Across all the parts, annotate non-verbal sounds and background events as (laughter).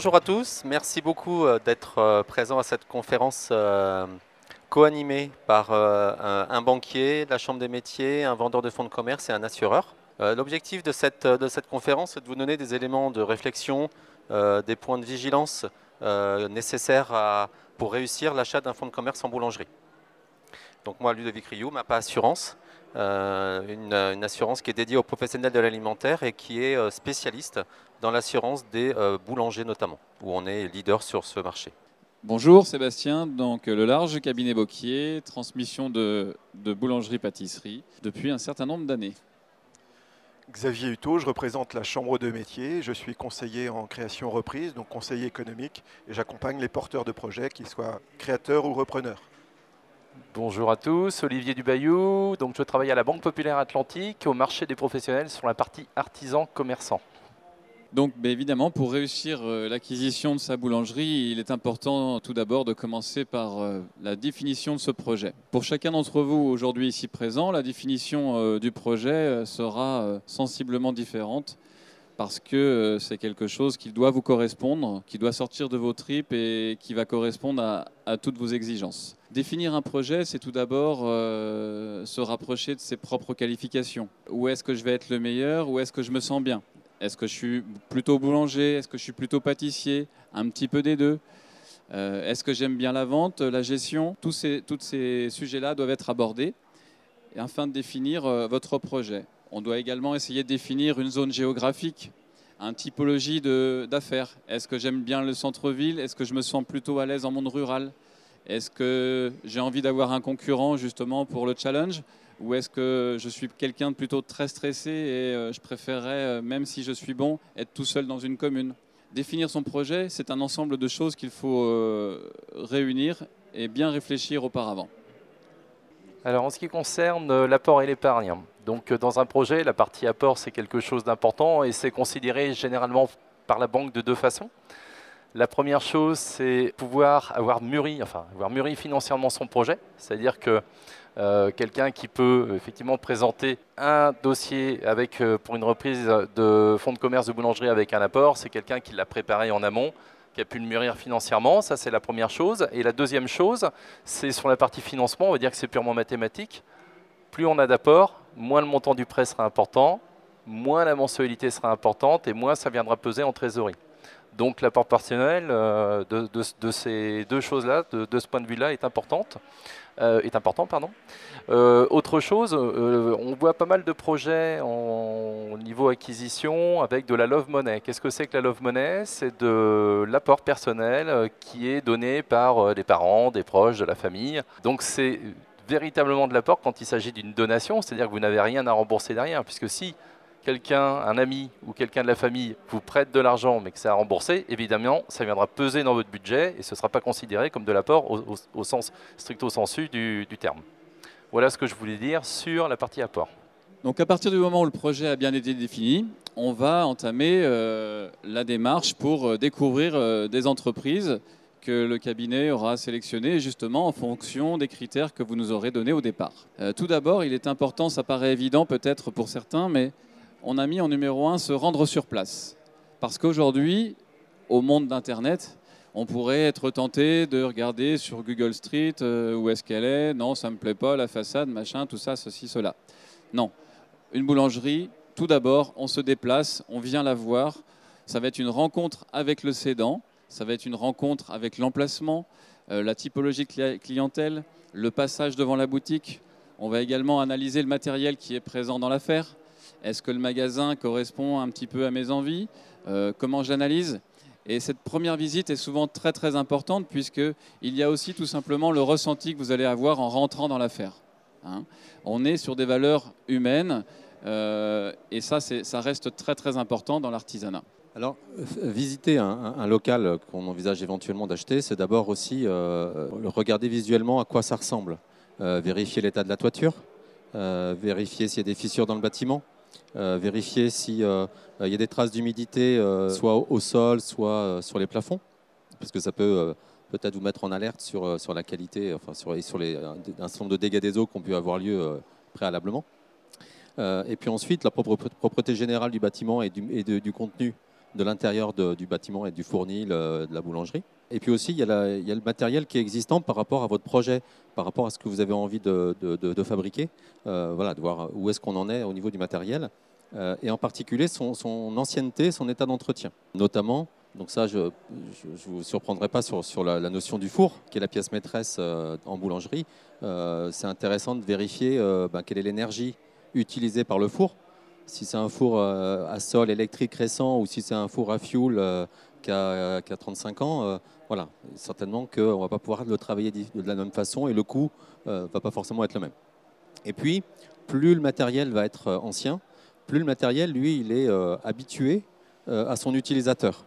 bonjour à tous, merci beaucoup euh, d'être euh, présent à cette conférence euh, co-animée par un banquier, la Chambre des métiers, un vendeur de fonds de commerce et un assureur. L'objectif de cette, de cette conférence est de vous donner des éléments de réflexion, des points de vigilance nécessaires pour réussir l'achat d'un fonds de commerce en boulangerie. Donc moi, Ludovic Rioux, ma pas assurance, une, une, assurance qui est dédiée aux professionnels de l'alimentaire et qui est spécialiste dans l'assurance des euh, boulangers notamment, où on est leader sur ce marché. Bonjour Sébastien, donc le large cabinet Boquier, transmission de, boulangerie-pâtisserie depuis un certain nombre d'années. Xavier Hutto, je représente la Chambre de métier, je suis conseiller en création reprise, donc conseiller économique, et j'accompagne les porteurs de projets, qu'ils soient créateurs ou repreneurs. Bonjour à tous, Olivier Dubayou, je travaille à la Banque Populaire Atlantique, au marché des professionnels sur la partie artisan commerçant. Donc ben, évidemment, pour réussir euh, l'acquisition de sa boulangerie, il est important tout d'abord de commencer par euh, la définition de ce projet. Pour chacun d'entre vous aujourd'hui ici présent, la définition euh, du projet sera sensiblement différente parce que c'est quelque chose qui doit vous correspondre, qui doit sortir de vos tripes et qui va correspondre à, toutes vos exigences. Définir un projet, c'est tout d'abord se rapprocher de ses propres qualifications. Où est-ce que je vais être le meilleur? Où est-ce que je me sens bien? Est-ce que je suis plutôt boulanger? Est-ce que je suis plutôt pâtissier? Un petit peu des deux. Euh, est-ce que j'aime bien la vente, la gestion? Tous ces, ces sujets-là doivent être abordés afin de définir euh, votre projet. On doit également essayer de définir une zone géographique, une typologie d'affaires. Est-ce que j'aime bien le centre-ville? Est-ce que je me sens plutôt à l'aise en monde rural? Est-ce que j'ai envie d'avoir un concurrent justement pour le challenge? Ou est-ce que je suis quelqu'un de plutôt très stressé et euh, je préférerais, euh, même si je suis bon, être tout seul dans une commune? Définir son projet, c'est un ensemble de choses qu'il faut euh, réunir et bien réfléchir auparavant. Alors en ce qui concerne l'apport et l'épargne, donc dans un projet, la partie apport c'est quelque chose d'important et c'est considéré généralement par la banque de deux façons. La première chose, c'est pouvoir avoir mûri, enfin avoir mûri financièrement son projet, c'est-à-dire que euh, quelqu'un qui peut euh, effectivement présenter un dossier avec, euh, pour une reprise de fonds de commerce de boulangerie avec un apport, c'est quelqu'un qui l'a préparé en amont, qui a pu le mûrir financièrement, ça c'est la première chose. Et la deuxième chose, c'est sur la partie financement, on va dire que c'est purement mathématique. Plus on a d'apport, moins le montant du prêt sera important, moins la mensualité sera importante et moins ça viendra peser en trésorerie. Donc l'apport personnel de, ces deux choses-là, de, ce point de vue-là, est importante. Euh, est important. Pardon. Euh, autre chose, euh, on voit pas mal de projets au niveau acquisition avec de la love money. Qu'est-ce que c'est que la love money? C'est de l'apport personnel qui est donné par des parents, des proches, de la famille. Donc c'est véritablement de l'apport quand il s'agit d'une donation, c'est-à-dire que vous n'avez rien à rembourser derrière, puisque si quelqu'un, un ami ou quelqu'un de la famille vous prête de l'argent mais que c'est à rembourser, évidemment, ça viendra peser dans votre budget et ce ne sera pas considéré comme de l'apport au, sens stricto sensu du, terme. Voilà ce que je voulais dire sur la partie apport. Donc à partir du moment où le projet a bien été défini, on va entamer euh, la démarche pour euh, découvrir euh, des entreprises que le cabinet aura sélectionnées justement en fonction des critères que vous nous aurez donnés au départ. tout d'abord, il est important, ça paraît évident peut-être pour certains, mais on a mis en numéro un se rendre sur place. Parce qu'aujourd'hui, au monde d'Internet, on pourrait être tenté de regarder sur Google Street euh, où est-ce qu'elle est. Non, ça ne me plaît pas, la façade, machin, tout ça, ceci, cela. Non. Une boulangerie, tout d'abord, on se déplace, on vient la voir. Ça va être une rencontre avec le cédant, ça va être une rencontre avec l'emplacement, euh, la typologie clientèle, le passage devant la boutique. On va également analyser le matériel qui est présent dans l'affaire. Est-ce que le magasin correspond un petit peu à mes envies? Euh, Comment j'analyse? Et cette première visite est souvent très très importante puisqu'il y a aussi tout simplement le ressenti que vous allez avoir en rentrant dans l'affaire. Hein. On est sur des valeurs humaines euh, et ça, ça reste très très important dans l'artisanat. Alors, visiter un, local qu'on envisage éventuellement d'acheter, c'est d'abord aussi euh, regarder visuellement à quoi ça ressemble. vérifier l'état de la toiture, vérifier s'il y a des fissures dans le bâtiment, euh, vérifier s'il euh, y a des traces d'humidité, euh, soit au sol, soit sur les plafonds, parce que ça peut peut-être vous mettre en alerte sur, la qualité, enfin sur, sur les, un certain nombre de dégâts des eaux qui ont pu avoir lieu préalablement. et puis ensuite, la propreté générale du bâtiment et et du contenu de l'intérieur du bâtiment et du fournil de la boulangerie. Et puis aussi, il y, a le matériel qui est existant par rapport à votre projet, par rapport à ce que vous avez envie de, fabriquer. voilà, de voir où est-ce qu'on en est au niveau du matériel. et en particulier son, ancienneté, son état d'entretien. Notamment, donc ça, je ne vous surprendrai pas sur, la, notion du four, qui est la pièce maîtresse en boulangerie. C'est intéressant de vérifier ben, quelle est l'énergie utilisée par le four si c'est un four euh, à sol électrique récent ou si c'est un four à fuel euh, qui, a, 35 ans, euh, voilà, certainement qu'on ne va pas pouvoir le travailler de la même façon et le coût ne va pas forcément être le même. Et puis, plus le matériel va être ancien, plus le matériel, lui, il est habitué à son utilisateur.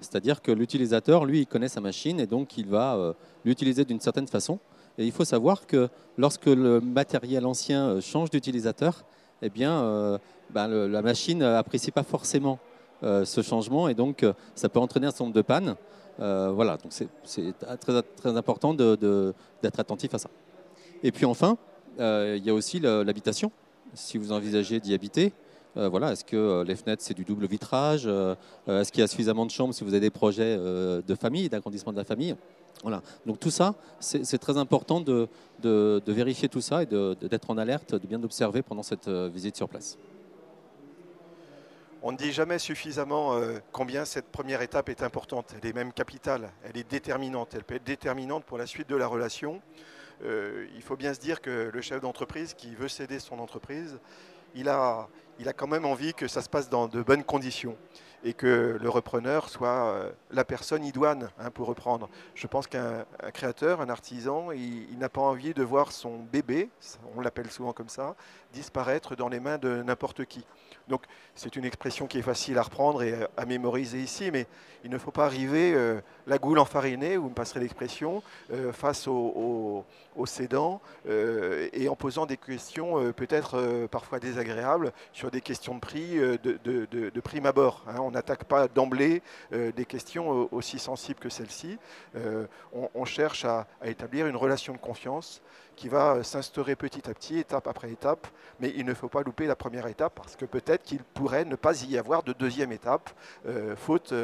C'est-à-dire que l'utilisateur, lui, il connaît sa machine et donc il va l'utiliser d'une certaine façon. Et il faut savoir que lorsque le matériel ancien change d'utilisateur, eh bien, ben, la machine n'apprécie pas forcément euh, ce changement et donc euh, ça peut entraîner un certain nombre de pannes. Euh, voilà, donc c'est très, très, important d'être attentif à ça. Et puis enfin, il y a aussi l'habitation. Si vous envisagez d'y habiter, voilà, est-ce que les fenêtres c'est du double vitrage Est-ce qu'il y a suffisamment de chambres si vous avez des projets de famille, d'agrandissement de la famille? Voilà. Donc tout ça, c'est très important de, vérifier tout ça et d'être en alerte, de bien observer pendant cette visite sur place. On ne dit jamais suffisamment euh, combien cette première étape est importante. Elle est même capitale, elle est déterminante. Elle peut être déterminante pour la suite de la relation. Euh, il faut bien se dire que le chef d'entreprise qui veut céder son entreprise, il a, il a quand même envie que ça se passe dans de bonnes conditions et que le repreneur soit euh, la personne idoine hein, pour reprendre. Je pense qu'un créateur, un artisan, il, n'a pas envie de voir son bébé, on l'appelle souvent comme ça, disparaître dans les mains de n'importe qui. Donc c'est une expression qui est facile à reprendre et à mémoriser ici, mais il ne faut pas arriver euh, la goule enfarinée, vous me passerez l'expression, euh, face aux au, cédants et en posant des questions peut-être parfois désagréables sur des questions de prix de, prime abord. Hein n'attaque pas d'emblée euh, des questions euh, aussi sensibles que celle-ci. Euh, on, cherche à, établir une relation de confiance qui va s'instaurer petit à petit, étape après étape, mais il ne faut pas louper la première étape parce que peut-être qu'il pourrait ne pas y avoir de deuxième étape, faute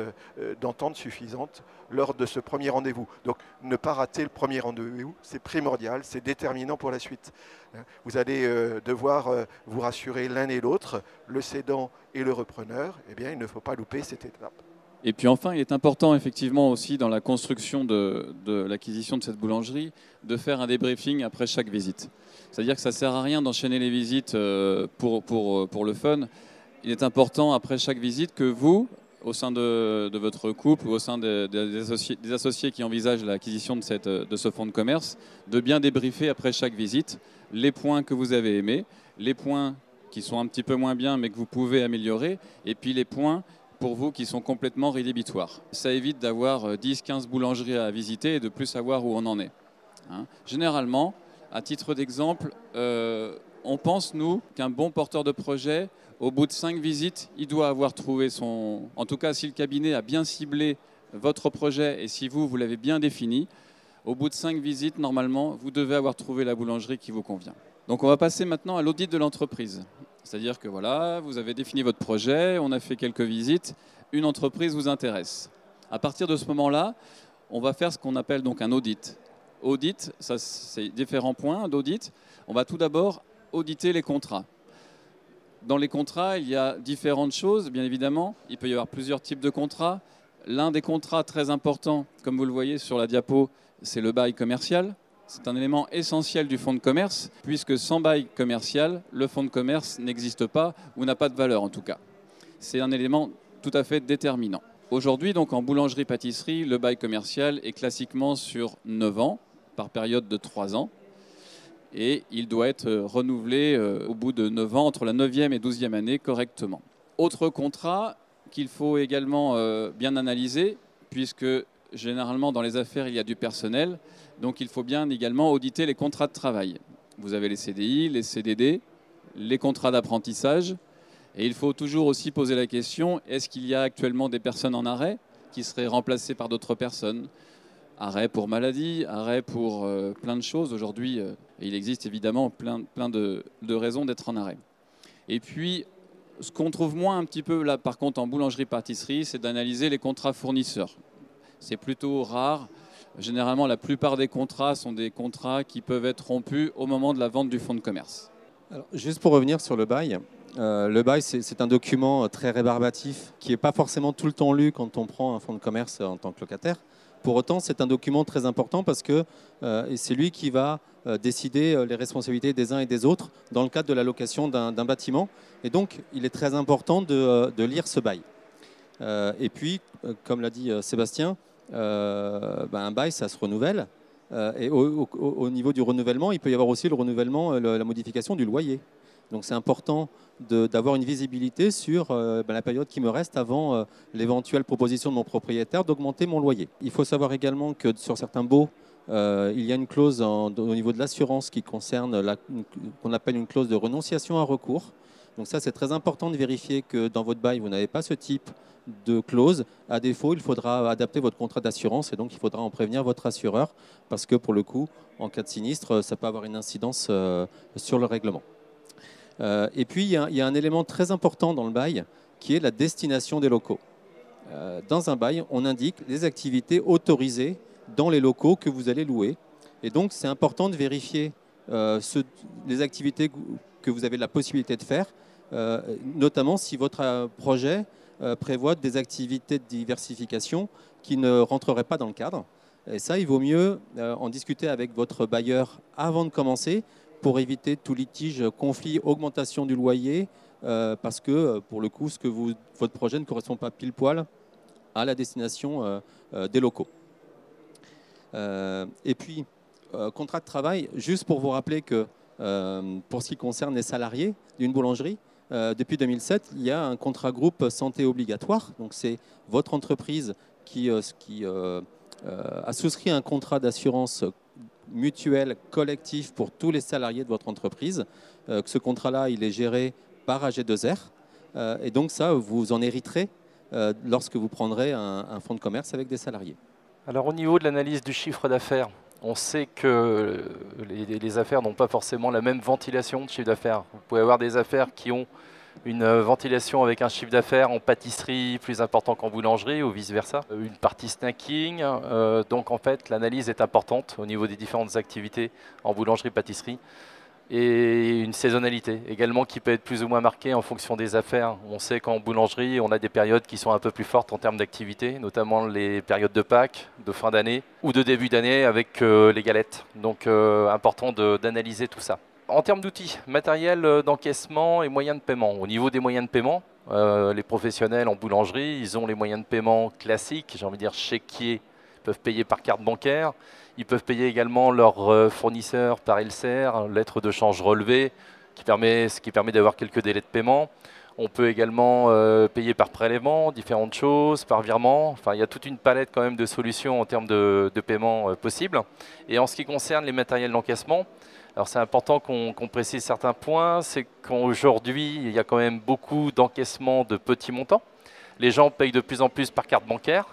d'entente suffisante lors de ce premier rendez-vous. Donc ne pas rater le premier rendez-vous, c'est primordial, c'est déterminant pour la suite. Vous allez devoir vous rassurer l'un et l'autre, le cédant et le repreneur, eh bien, il ne faut pas louper cette étape. Et puis enfin, il est important effectivement aussi dans la construction de, l'acquisition de cette boulangerie de faire un débriefing après chaque visite. C'est-à-dire que ça ne sert à rien d'enchaîner les visites euh, pour, pour, pour le fun. Il est important après chaque visite que vous, au sein de, votre couple ou au sein des, associés, qui envisagent l'acquisition de ce fonds de commerce, de bien débriefer après chaque visite les points que vous avez aimés, les points qui sont un petit peu moins bien mais que vous pouvez améliorer, et puis les points pour vous qui sont complètement rédhibitoires. Ça évite d'avoir 10-15 euh, boulangeries à visiter et de plus savoir où on en est. Hein. Généralement, à titre d'exemple, euh, on pense, nous, qu'un bon porteur de projet, au bout de 5 visites, il doit avoir trouvé son... En tout cas, si le cabinet a bien ciblé votre projet et si vous, vous l'avez bien défini, au bout de 5 visites, normalement, vous devez avoir trouvé la boulangerie qui vous convient. Donc on va passer maintenant à l'audit de l'entreprise. C'est-à-dire que voilà, vous avez défini votre projet, on a fait quelques visites, une entreprise vous intéresse. À partir de ce moment-là, on va faire ce qu'on appelle donc un audit. Audit, ça c'est différents points d'audit. On va tout d'abord auditer les contrats. Dans les contrats, il y a différentes choses, bien évidemment. Il peut y avoir plusieurs types de contrats. L'un des contrats très importants, comme vous le voyez sur la diapo, c'est le bail commercial. C'est un élément essentiel du fonds de commerce, puisque sans bail commercial, le fonds de commerce n'existe pas ou n'a pas de valeur en tout cas. C'est un élément tout à fait déterminant. Aujourd'hui, donc en boulangerie-pâtisserie, le bail commercial est classiquement sur 9 ans, par période de 3 ans, et il doit être renouvelé euh, au bout de 9 ans, entre la 9e et 12e année correctement. Autre contrat qu'il faut également euh, bien analyser, puisque généralement dans les affaires il y a du personnel, donc il faut bien également auditer les contrats de travail. Vous avez les CDI, les CDD, les contrats d'apprentissage. Et il faut toujours aussi poser la question, est-ce qu'il y a actuellement des personnes en arrêt qui seraient remplacées par d'autres personnes? Arrêt pour maladie, arrêt pour euh, plein de choses. Aujourd'hui, euh, il existe évidemment plein, plein de, raisons d'être en arrêt. Et puis, Ce qu'on trouve moins un petit peu là, par contre, en boulangerie-pâtisserie, c'est d'analyser les contrats fournisseurs. C'est plutôt rare. Généralement, la plupart des contrats sont des contrats qui peuvent être rompus au moment de la vente du fonds de commerce. juste pour revenir sur le bail, euh, le bail, c'est un document très rébarbatif qui n'est pas forcément tout le temps lu quand on prend un fonds de commerce en tant que locataire. Pour autant, c'est un document très important parce que euh, c'est lui qui va euh, décider les responsabilités des uns et des autres dans le cadre de la location d'un bâtiment. Et donc, il est très important de, lire ce bail. et puis, comme l'a dit Sébastien, ben, un bail, ça se renouvelle. et au, niveau du renouvellement, il peut y avoir aussi le renouvellement, la modification du loyer. Donc c'est important d'avoir une visibilité sur euh, ben, la période qui me reste avant euh, l'éventuelle proposition de mon propriétaire d'augmenter mon loyer. Il faut savoir également que sur certains baux, euh, il y a une clause au niveau de l'assurance qui concerne qu'on appelle une clause de renonciation à recours. Donc ça, c'est très important de vérifier que dans votre bail, vous n'avez pas ce type de clause. À défaut, il faudra adapter votre contrat d'assurance et donc il faudra en prévenir votre assureur parce que pour le coup, en cas de sinistre, ça peut avoir une incidence sur le règlement. Euh, et puis, il y, a, un élément très important dans le bail qui est la destination des locaux. Euh, dans un bail, on indique les activités autorisées dans les locaux que vous allez louer. Et donc, c'est important de vérifier euh, les activités que vous avez la possibilité de faire, notamment si votre projet prévoit des activités de diversification qui ne rentreraient pas dans le cadre. Et ça, il vaut mieux en discuter avec votre bailleur avant de commencer pour éviter tout litige, conflit, augmentation du loyer, euh, parce que euh, pour le coup, ce que vous, votre projet ne correspond pas pile poil à la destination euh, des locaux. et puis, contrat de travail, juste pour vous rappeler que pour ce qui concerne les salariés d'une boulangerie, depuis 2007, il y a un contrat groupe santé obligatoire. Donc c'est votre entreprise qui, qui a souscrit un contrat d'assurance mutuel collectif pour tous les salariés de votre entreprise. Euh, ce contrat-là, il est géré par AG2R. Euh, et donc ça, vous en hériterez euh, lorsque vous prendrez un, fonds de commerce avec des salariés. Alors au niveau de l'analyse du chiffre d'affaires, on sait que les affaires n'ont pas forcément la même ventilation de chiffre d'affaires. Vous pouvez avoir des affaires qui ont une euh, ventilation avec un chiffre d'affaires en pâtisserie plus important qu'en boulangerie ou vice-versa, euh, une partie snacking. Euh, donc en fait, l'analyse est importante au niveau des différentes activités en boulangerie-pâtisserie et une saisonnalité également qui peut être plus ou moins marquée en fonction des affaires. On sait qu'en boulangerie, on a des périodes qui sont un peu plus fortes en termes d'activité, notamment les périodes de Pâques, de fin d'année ou de début d'année avec les galettes. Donc important d'analyser tout ça en termes d'outils, matériel euh, d'encaissement et moyens de paiement. Au niveau des moyens de paiement, euh, les professionnels en boulangerie, ils ont les moyens de paiement classiques, j'ai envie de dire chéquier, ils peuvent payer par carte bancaire, ils peuvent payer également leurs euh, fournisseurs par LCR, lettre de change relevée, qui permet, ce qui permet d'avoir quelques délais de paiement. On peut également payer par prélèvement, différentes choses, par virement. Enfin, il y a toute une palette quand même de solutions en termes de, de paiement possibles. Et en ce qui concerne les matériels d'encaissement, alors c'est important qu'on précise certains points, c'est qu'aujourd'hui, il y a quand même beaucoup d'encaissements de petits montants. Les gens payent de plus en plus par carte bancaire.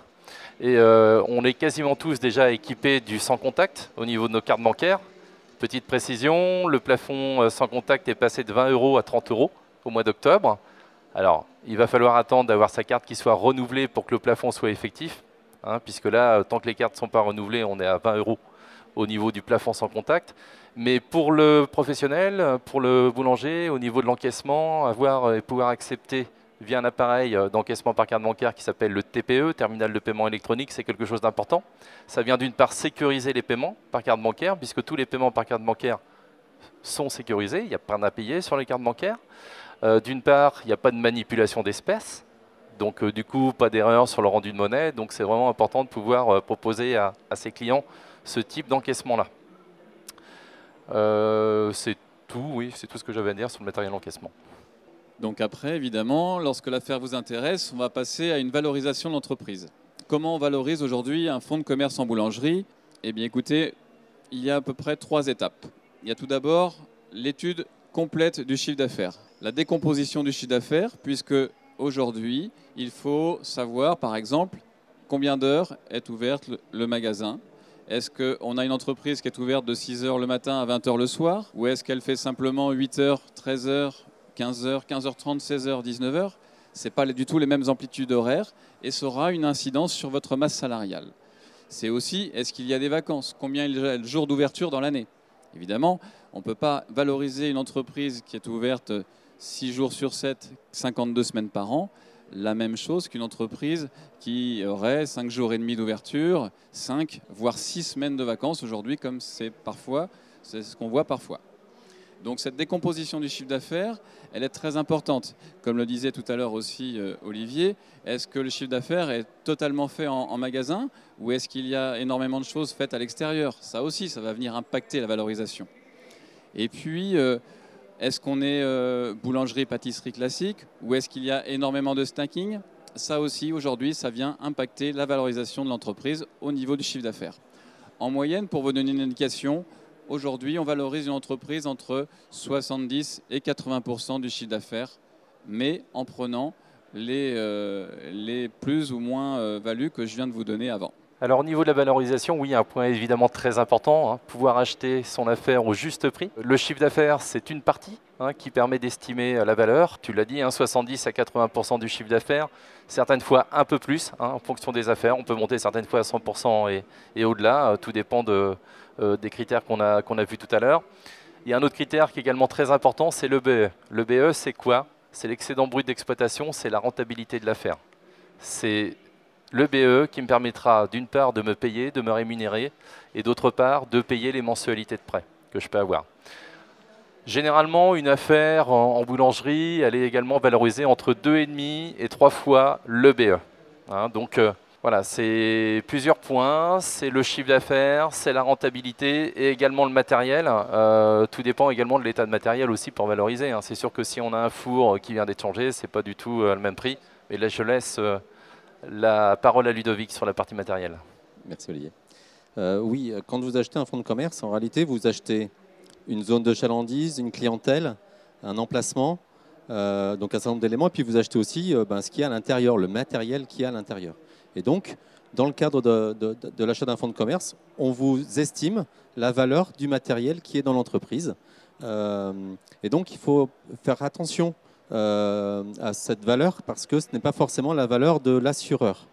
Et euh, on est quasiment tous déjà équipés du sans contact au niveau de nos cartes bancaires. Petite précision, le plafond euh, sans contact est passé de 20 euros à 30 euros au mois d'octobre. Alors, il va falloir attendre d'avoir sa carte qui soit renouvelée pour que le plafond soit effectif, hein, puisque là, tant que les cartes ne sont pas renouvelées, on est à 20 euros au niveau du plafond sans contact. Mais pour le professionnel, pour le boulanger, au niveau de l'encaissement, avoir et pouvoir accepter via un appareil d'encaissement par carte bancaire qui s'appelle le TPE, terminal de paiement électronique, c'est quelque chose d'important. Ça vient d'une part sécuriser les paiements par carte bancaire, puisque tous les paiements par carte bancaire sont sécurisés, il n'y a pas à payer sur les cartes bancaires. Euh, d'une part, il n'y a pas de manipulation d'espèces, donc euh, du coup, pas d'erreur sur le rendu de monnaie, donc c'est vraiment important de pouvoir euh, proposer à, à ses clients ce type d'encaissement-là. Euh, c'est tout, oui, c'est tout ce que j'avais à dire sur le matériel d'encaissement. Donc après, évidemment, lorsque l'affaire vous intéresse, on va passer à une valorisation de l'entreprise. Comment on valorise aujourd'hui un fonds de commerce en boulangerie? Eh bien écoutez, il y a à peu près trois étapes. Il y a tout d'abord l'étude complète du chiffre d'affaires. La décomposition du chiffre d'affaires, puisque aujourd'hui, il faut savoir, par exemple, combien d'heures est ouverte le magasin, est-ce qu'on a une entreprise qui est ouverte de 6h le matin à 20h le soir Ou est-ce qu'elle fait simplement 8h, 13h 15h, 15h30, 16h, 19h, ce n'est pas du tout les mêmes amplitudes horaires et ça aura une incidence sur votre masse salariale. C'est aussi, est-ce qu'il y a des vacances? Combien il y a de jours d'ouverture dans l'année? Évidemment, on ne peut pas valoriser une entreprise qui est ouverte 6 jours sur 7, 52 semaines par an, la même chose qu'une entreprise qui aurait 5 jours et demi d'ouverture, 5 voire 6 semaines de vacances aujourd'hui, comme c'est parfois, c'est ce qu'on voit parfois. Donc cette décomposition du chiffre d'affaires, elle est très importante. Comme le disait tout à l'heure aussi euh, Olivier, est-ce que le chiffre d'affaires est totalement fait en, magasin ou est-ce qu'il y a énormément de choses faites à l'extérieur? Ça aussi, ça va venir impacter la valorisation. Et puis, euh, est-ce qu'on est, euh, boulangerie-pâtisserie classique ou est-ce qu'il y a énormément de stacking? Ça aussi, aujourd'hui, ça vient impacter la valorisation de l'entreprise au niveau du chiffre d'affaires. En moyenne, pour vous donner une indication, Aujourd'hui, on valorise une entreprise entre 70 et 80% du chiffre d'affaires, mais en prenant les, euh, plus ou moins euh, values que je viens de vous donner avant. Alors au niveau de la valorisation, oui, un point évidemment très important, hein, pouvoir acheter son affaire au juste prix. Le chiffre d'affaires, c'est une partie hein, qui permet d'estimer euh, la valeur. Tu l'as dit, 70 hein, à 80% du chiffre d'affaires, certaines fois un peu plus en fonction des affaires. On peut monter certaines fois à 100% et, au-delà, tout dépend euh, des critères qu'on a, qu'on a vus tout à l'heure. Il y a un autre critère qui est également très important, c'est le BE. Le BE, c'est quoi? C'est l'excédent brut d'exploitation, c'est la rentabilité de l'affaire. Le BE qui me permettra d'une part de me payer, de me rémunérer, et d'autre part de payer les mensualités de prêt que je peux avoir. Généralement, une affaire en, boulangerie, elle est également valorisée entre 2,5 et 3 fois le BE. Hein, donc, euh, voilà, c'est plusieurs points, c'est le chiffre d'affaires, c'est la rentabilité et également le matériel. Euh, tout dépend également de l'état de matériel aussi pour valoriser. Hein. C'est sûr que si on a un four qui vient d'être changé, c'est pas du tout euh, le même prix. Mais là, je laisse la parole à Ludovic sur la partie matérielle. Merci Olivier. oui, quand vous achetez un fonds de commerce, en réalité, vous achetez une zone de chalandise, une clientèle, un emplacement, donc un certain nombre d'éléments, et puis vous achetez aussi ben, ce qui est à l'intérieur, le matériel qui est à l'intérieur. Et donc, dans le cadre de, l'achat d'un fonds de commerce, on vous estime la valeur du matériel qui est dans l'entreprise. Euh, et donc, il faut faire attention euh, à cette valeur parce que ce n'est pas forcément la valeur de l'assureur.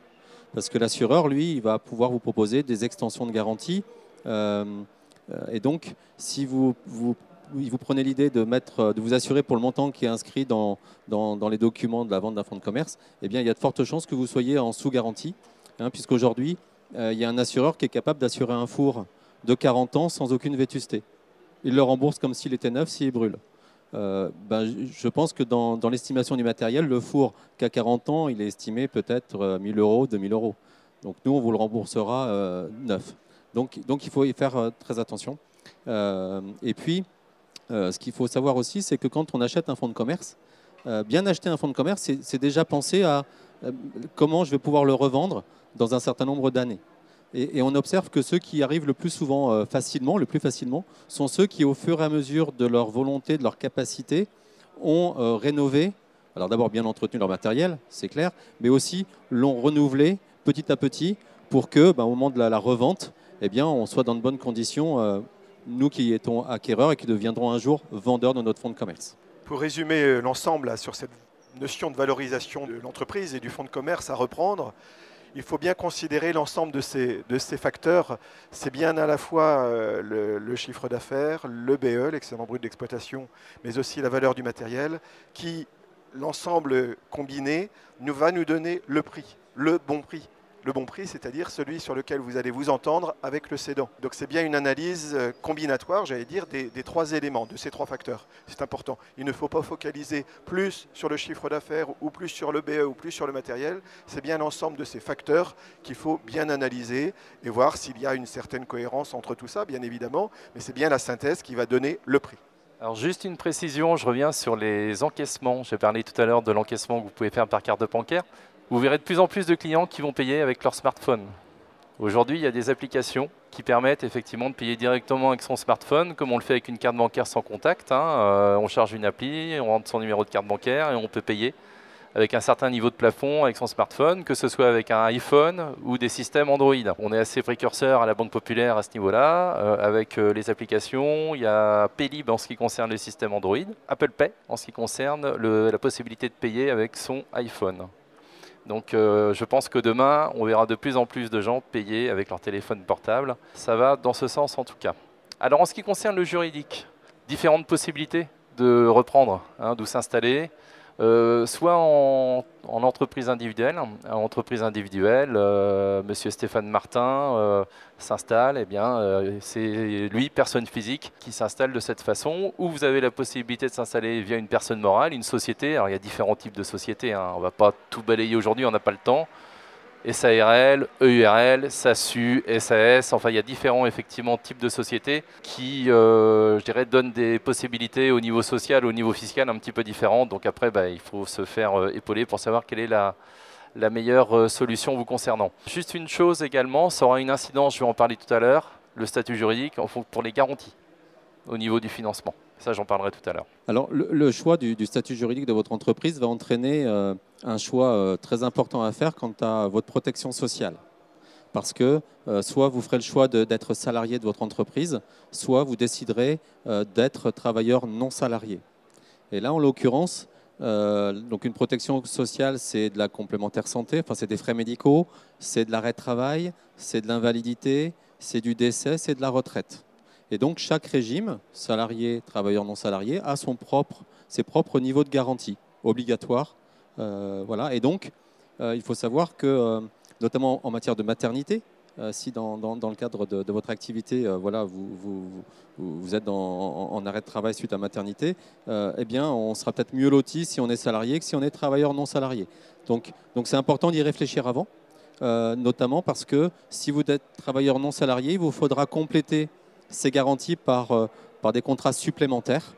Parce que l'assureur, lui, il va pouvoir vous proposer des extensions de garantie. Euh, et donc, si vous, vous, prenez l'idée de, mettre, de vous assurer pour le montant qui est inscrit dans, dans, les documents de la vente d'un fonds de commerce, eh bien, il y a de fortes chances que vous soyez en sous-garantie, hein, puisqu'aujourd'hui, euh, il y a un assureur qui est capable d'assurer un four de 40 ans sans aucune vétusté. Il le rembourse comme s'il était neuf s'il brûle. Euh, ben, je pense que dans, l'estimation du matériel, le four qui a 40 ans, il est estimé peut-être 1000 euh, euros, 2000 euros. Donc nous, on vous le remboursera neuf. Donc, donc il faut y faire très attention. et puis, ce qu'il faut savoir aussi, c'est que quand on achète un fonds de commerce, euh, bien acheter un fonds de commerce, c'est déjà penser à euh, comment je vais pouvoir le revendre dans un certain nombre d'années. Et, on observe que ceux qui arrivent le plus souvent euh, facilement, le plus facilement, sont ceux qui, au fur et à mesure de leur volonté, de leur capacité, ont rénové, alors d'abord bien entretenu leur matériel, c'est clair, mais aussi l'ont renouvelé petit à petit pour que, ben, au moment de la, revente, eh bien, on soit dans de bonnes conditions, nous qui étions acquéreurs et qui deviendrons un jour vendeurs de notre fonds de commerce. Pour résumer euh, l'ensemble sur cette notion de valorisation de l'entreprise et du fonds de commerce à reprendre, il faut bien considérer l'ensemble de ces, facteurs. C'est bien à la fois euh, le, chiffre d'affaires, le BE, l'excédent brut d'exploitation, mais aussi la valeur du matériel, qui, l'ensemble combiné, nous va nous donner le prix, le bon prix le bon prix, c'est-à-dire celui sur lequel vous allez vous entendre avec le cédant. Donc c'est bien une analyse euh, combinatoire, j'allais dire, des, trois éléments, de ces trois facteurs. C'est important. Il ne faut pas focaliser plus sur le chiffre d'affaires ou plus sur le BE ou plus sur le matériel. C'est bien l'ensemble de ces facteurs qu'il faut bien analyser et voir s'il y a une certaine cohérence entre tout ça, bien évidemment, mais c'est bien la synthèse qui va donner le prix. Alors juste une précision, je reviens sur les encaissements. J'ai parlé tout à l'heure de l'encaissement que vous pouvez faire par carte de bancaire. Vous verrez de plus en plus de clients qui vont payer avec leur smartphone. Aujourd'hui, il y a des applications qui permettent effectivement de payer directement avec son smartphone, comme on le fait avec une carte bancaire sans contact. Hein. Euh, on charge une appli, on rentre son numéro de carte bancaire et on peut payer avec un certain niveau de plafond avec son smartphone, que ce soit avec un iPhone ou des systèmes Android. On est assez précurseur à la Banque Populaire à ce niveau-là, euh, avec euh, les applications. Il y a Paylib en ce qui concerne le système Android, Apple Pay en ce qui concerne la possibilité de payer avec son iPhone. Donc euh, je pense que demain, on verra de plus en plus de gens payer avec leur téléphone portable. Ça va dans ce sens en tout cas. Alors en ce qui concerne le juridique, différentes possibilités de reprendre, hein, d'où s'installer. Euh, soit en, entreprise individuelle. En entreprise individuelle, euh, Monsieur Stéphane Martin euh, s'installe, eh bien, c'est lui, personne physique, qui s'installe de cette façon. Ou vous avez la possibilité de s'installer via une personne morale, une société. Alors il y a différents types de sociétés. Hein. On ne va pas tout balayer aujourd'hui, on n'a pas le temps. SARL, EURL, SASU, SAS, enfin il y a différents effectivement types de sociétés qui, euh, je dirais, donnent des possibilités au niveau social, au niveau fiscal un petit peu différentes. Donc après, bah, il faut se faire euh, épauler pour savoir quelle est la, meilleure euh, solution vous concernant. Juste une chose également, ça aura une incidence, je vais en parler tout à l'heure, le statut juridique pour les garanties au niveau du financement. Ça, j'en parlerai tout à l'heure. Alors, le, choix du, statut juridique de votre entreprise va entraîner euh, un choix euh, très important à faire quant à votre protection sociale. Parce que euh, soit vous ferez le choix d'être salarié de votre entreprise, soit vous déciderez d'être travailleur non salarié. Et là, en l'occurrence, donc une protection sociale, c'est de la complémentaire santé, enfin c'est des frais médicaux, c'est de l'arrêt de travail, c'est de l'invalidité, c'est du décès, c'est de la retraite. Et donc chaque régime, salarié, travailleur non salarié, a son propre, ses propres niveaux de garantie obligatoires. Euh, voilà. Et donc, euh, il faut savoir que, euh, notamment en matière de maternité, si dans, le cadre de, votre activité, voilà, vous, vous, vous êtes en, arrêt de travail suite à maternité, eh bien, on sera peut-être mieux loti si on est salarié que si on est travailleur non salarié. Donc, donc c'est important d'y réfléchir avant, notamment parce que si vous êtes travailleur non salarié, il vous faudra compléter c'est garanti par, euh, par des contrats supplémentaires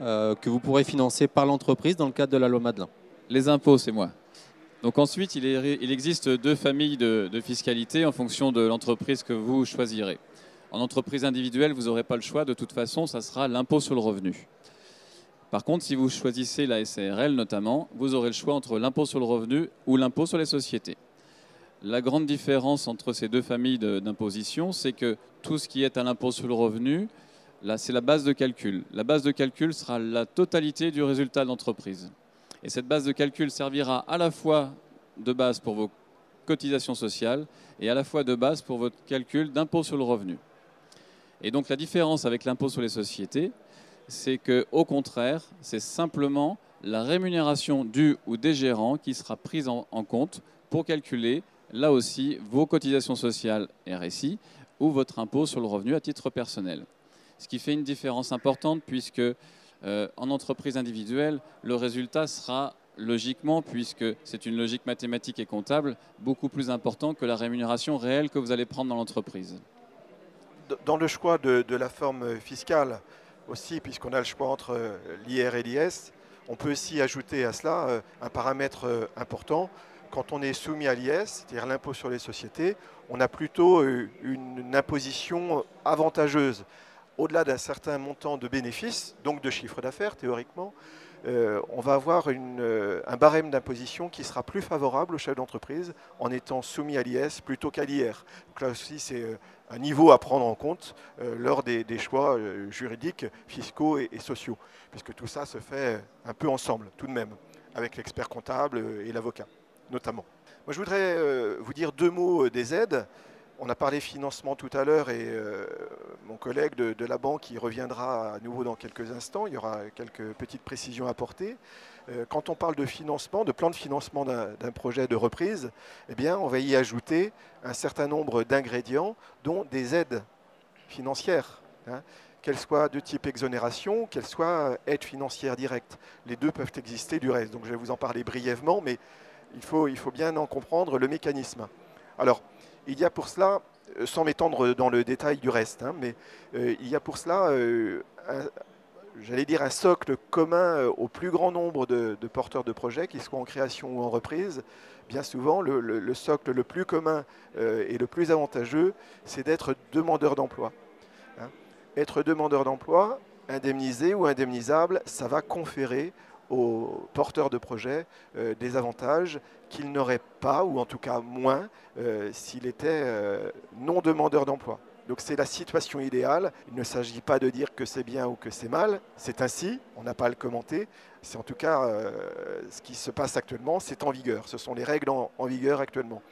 euh, que vous pourrez financer par l'entreprise dans le cadre de la loi Madelin. Les impôts, c'est moi. Donc ensuite, il, il, existe deux familles de, de, fiscalité en fonction de l'entreprise que vous choisirez. En entreprise individuelle, vous n'aurez pas le choix. De toute façon, ça sera l'impôt sur le revenu. Par contre, si vous choisissez la SARL notamment, vous aurez le choix entre l'impôt sur le revenu ou l'impôt sur les sociétés. La grande différence entre ces deux familles d'imposition, c'est que tout ce qui est à l'impôt sur le revenu, là, c'est la base de calcul. La base de calcul sera la totalité du résultat de l'entreprise. Et cette base de calcul servira à la fois de base pour vos cotisations sociales et à la fois de base pour votre calcul d'impôt sur le revenu. Et donc la différence avec l'impôt sur les sociétés, c'est que au contraire, c'est simplement la rémunération du ou des gérants qui sera prise en compte pour calculer là aussi vos cotisations sociales RSI ou votre impôt sur le revenu à titre personnel. Ce qui fait une différence importante puisque euh, en entreprise individuelle, le résultat sera logiquement, puisque c'est une logique mathématique et comptable, beaucoup plus important que la rémunération réelle que vous allez prendre dans l'entreprise. Dans le choix de, la forme fiscale aussi, puisqu'on a le choix entre euh, l'IR et l'IS, on peut aussi ajouter à cela euh, un paramètre important, quand on est soumis à l'IS, c'est-à-dire l'impôt sur les sociétés, on a plutôt euh, une imposition avantageuse. Au-delà d'un certain montant de bénéfices, donc de chiffre d'affaires théoriquement, euh, on va avoir euh, un barème d'imposition qui sera plus favorable aux chefs d'entreprise en étant soumis à l'IS plutôt qu'à l'IR. Donc là aussi, c'est un niveau à prendre en compte lors des, choix juridiques, fiscaux et, sociaux, puisque tout ça se fait un peu ensemble, tout de même, avec l'expert comptable et l'avocat notamment. Moi, je voudrais euh, vous dire deux mots euh, des aides. On a parlé financement tout à l'heure et euh, mon collègue de, la banque y reviendra à nouveau dans quelques instants. Il y aura quelques petites précisions à apporter. quand on parle de financement, de plan de financement d'un projet de reprise, eh bien, on va y ajouter un certain nombre d'ingrédients, dont des aides financières. Hein, qu'elles soient de type exonération, qu'elles soient aide financière directe. Les deux peuvent exister du reste. Donc je vais vous en parler brièvement, mais il faut, il faut bien en comprendre le mécanisme. Alors, il y a pour cela, euh, sans m'étendre dans le détail du reste, hein, mais euh, il y a pour cela, euh, j'allais dire, un socle commun au plus grand nombre de, porteurs de projets, qu'ils soient en création ou en reprise. Bien souvent, le, socle le plus commun et le plus avantageux, c'est d'être demandeur d'emploi. Hein. Être demandeur d'emploi, indemnisé ou indemnisable, ça va conférer aux porteurs de projets des avantages qu'ils n'auraient pas, ou en tout cas moins, s'il était non demandeur d'emploi. Donc c'est la situation idéale. Il ne s'agit pas de dire que c'est bien ou que c'est mal. C'est ainsi, on n'a pas à le commenter. C'est en tout cas euh, ce qui se passe actuellement, c'est en vigueur. Ce sont les règles en, vigueur actuellement.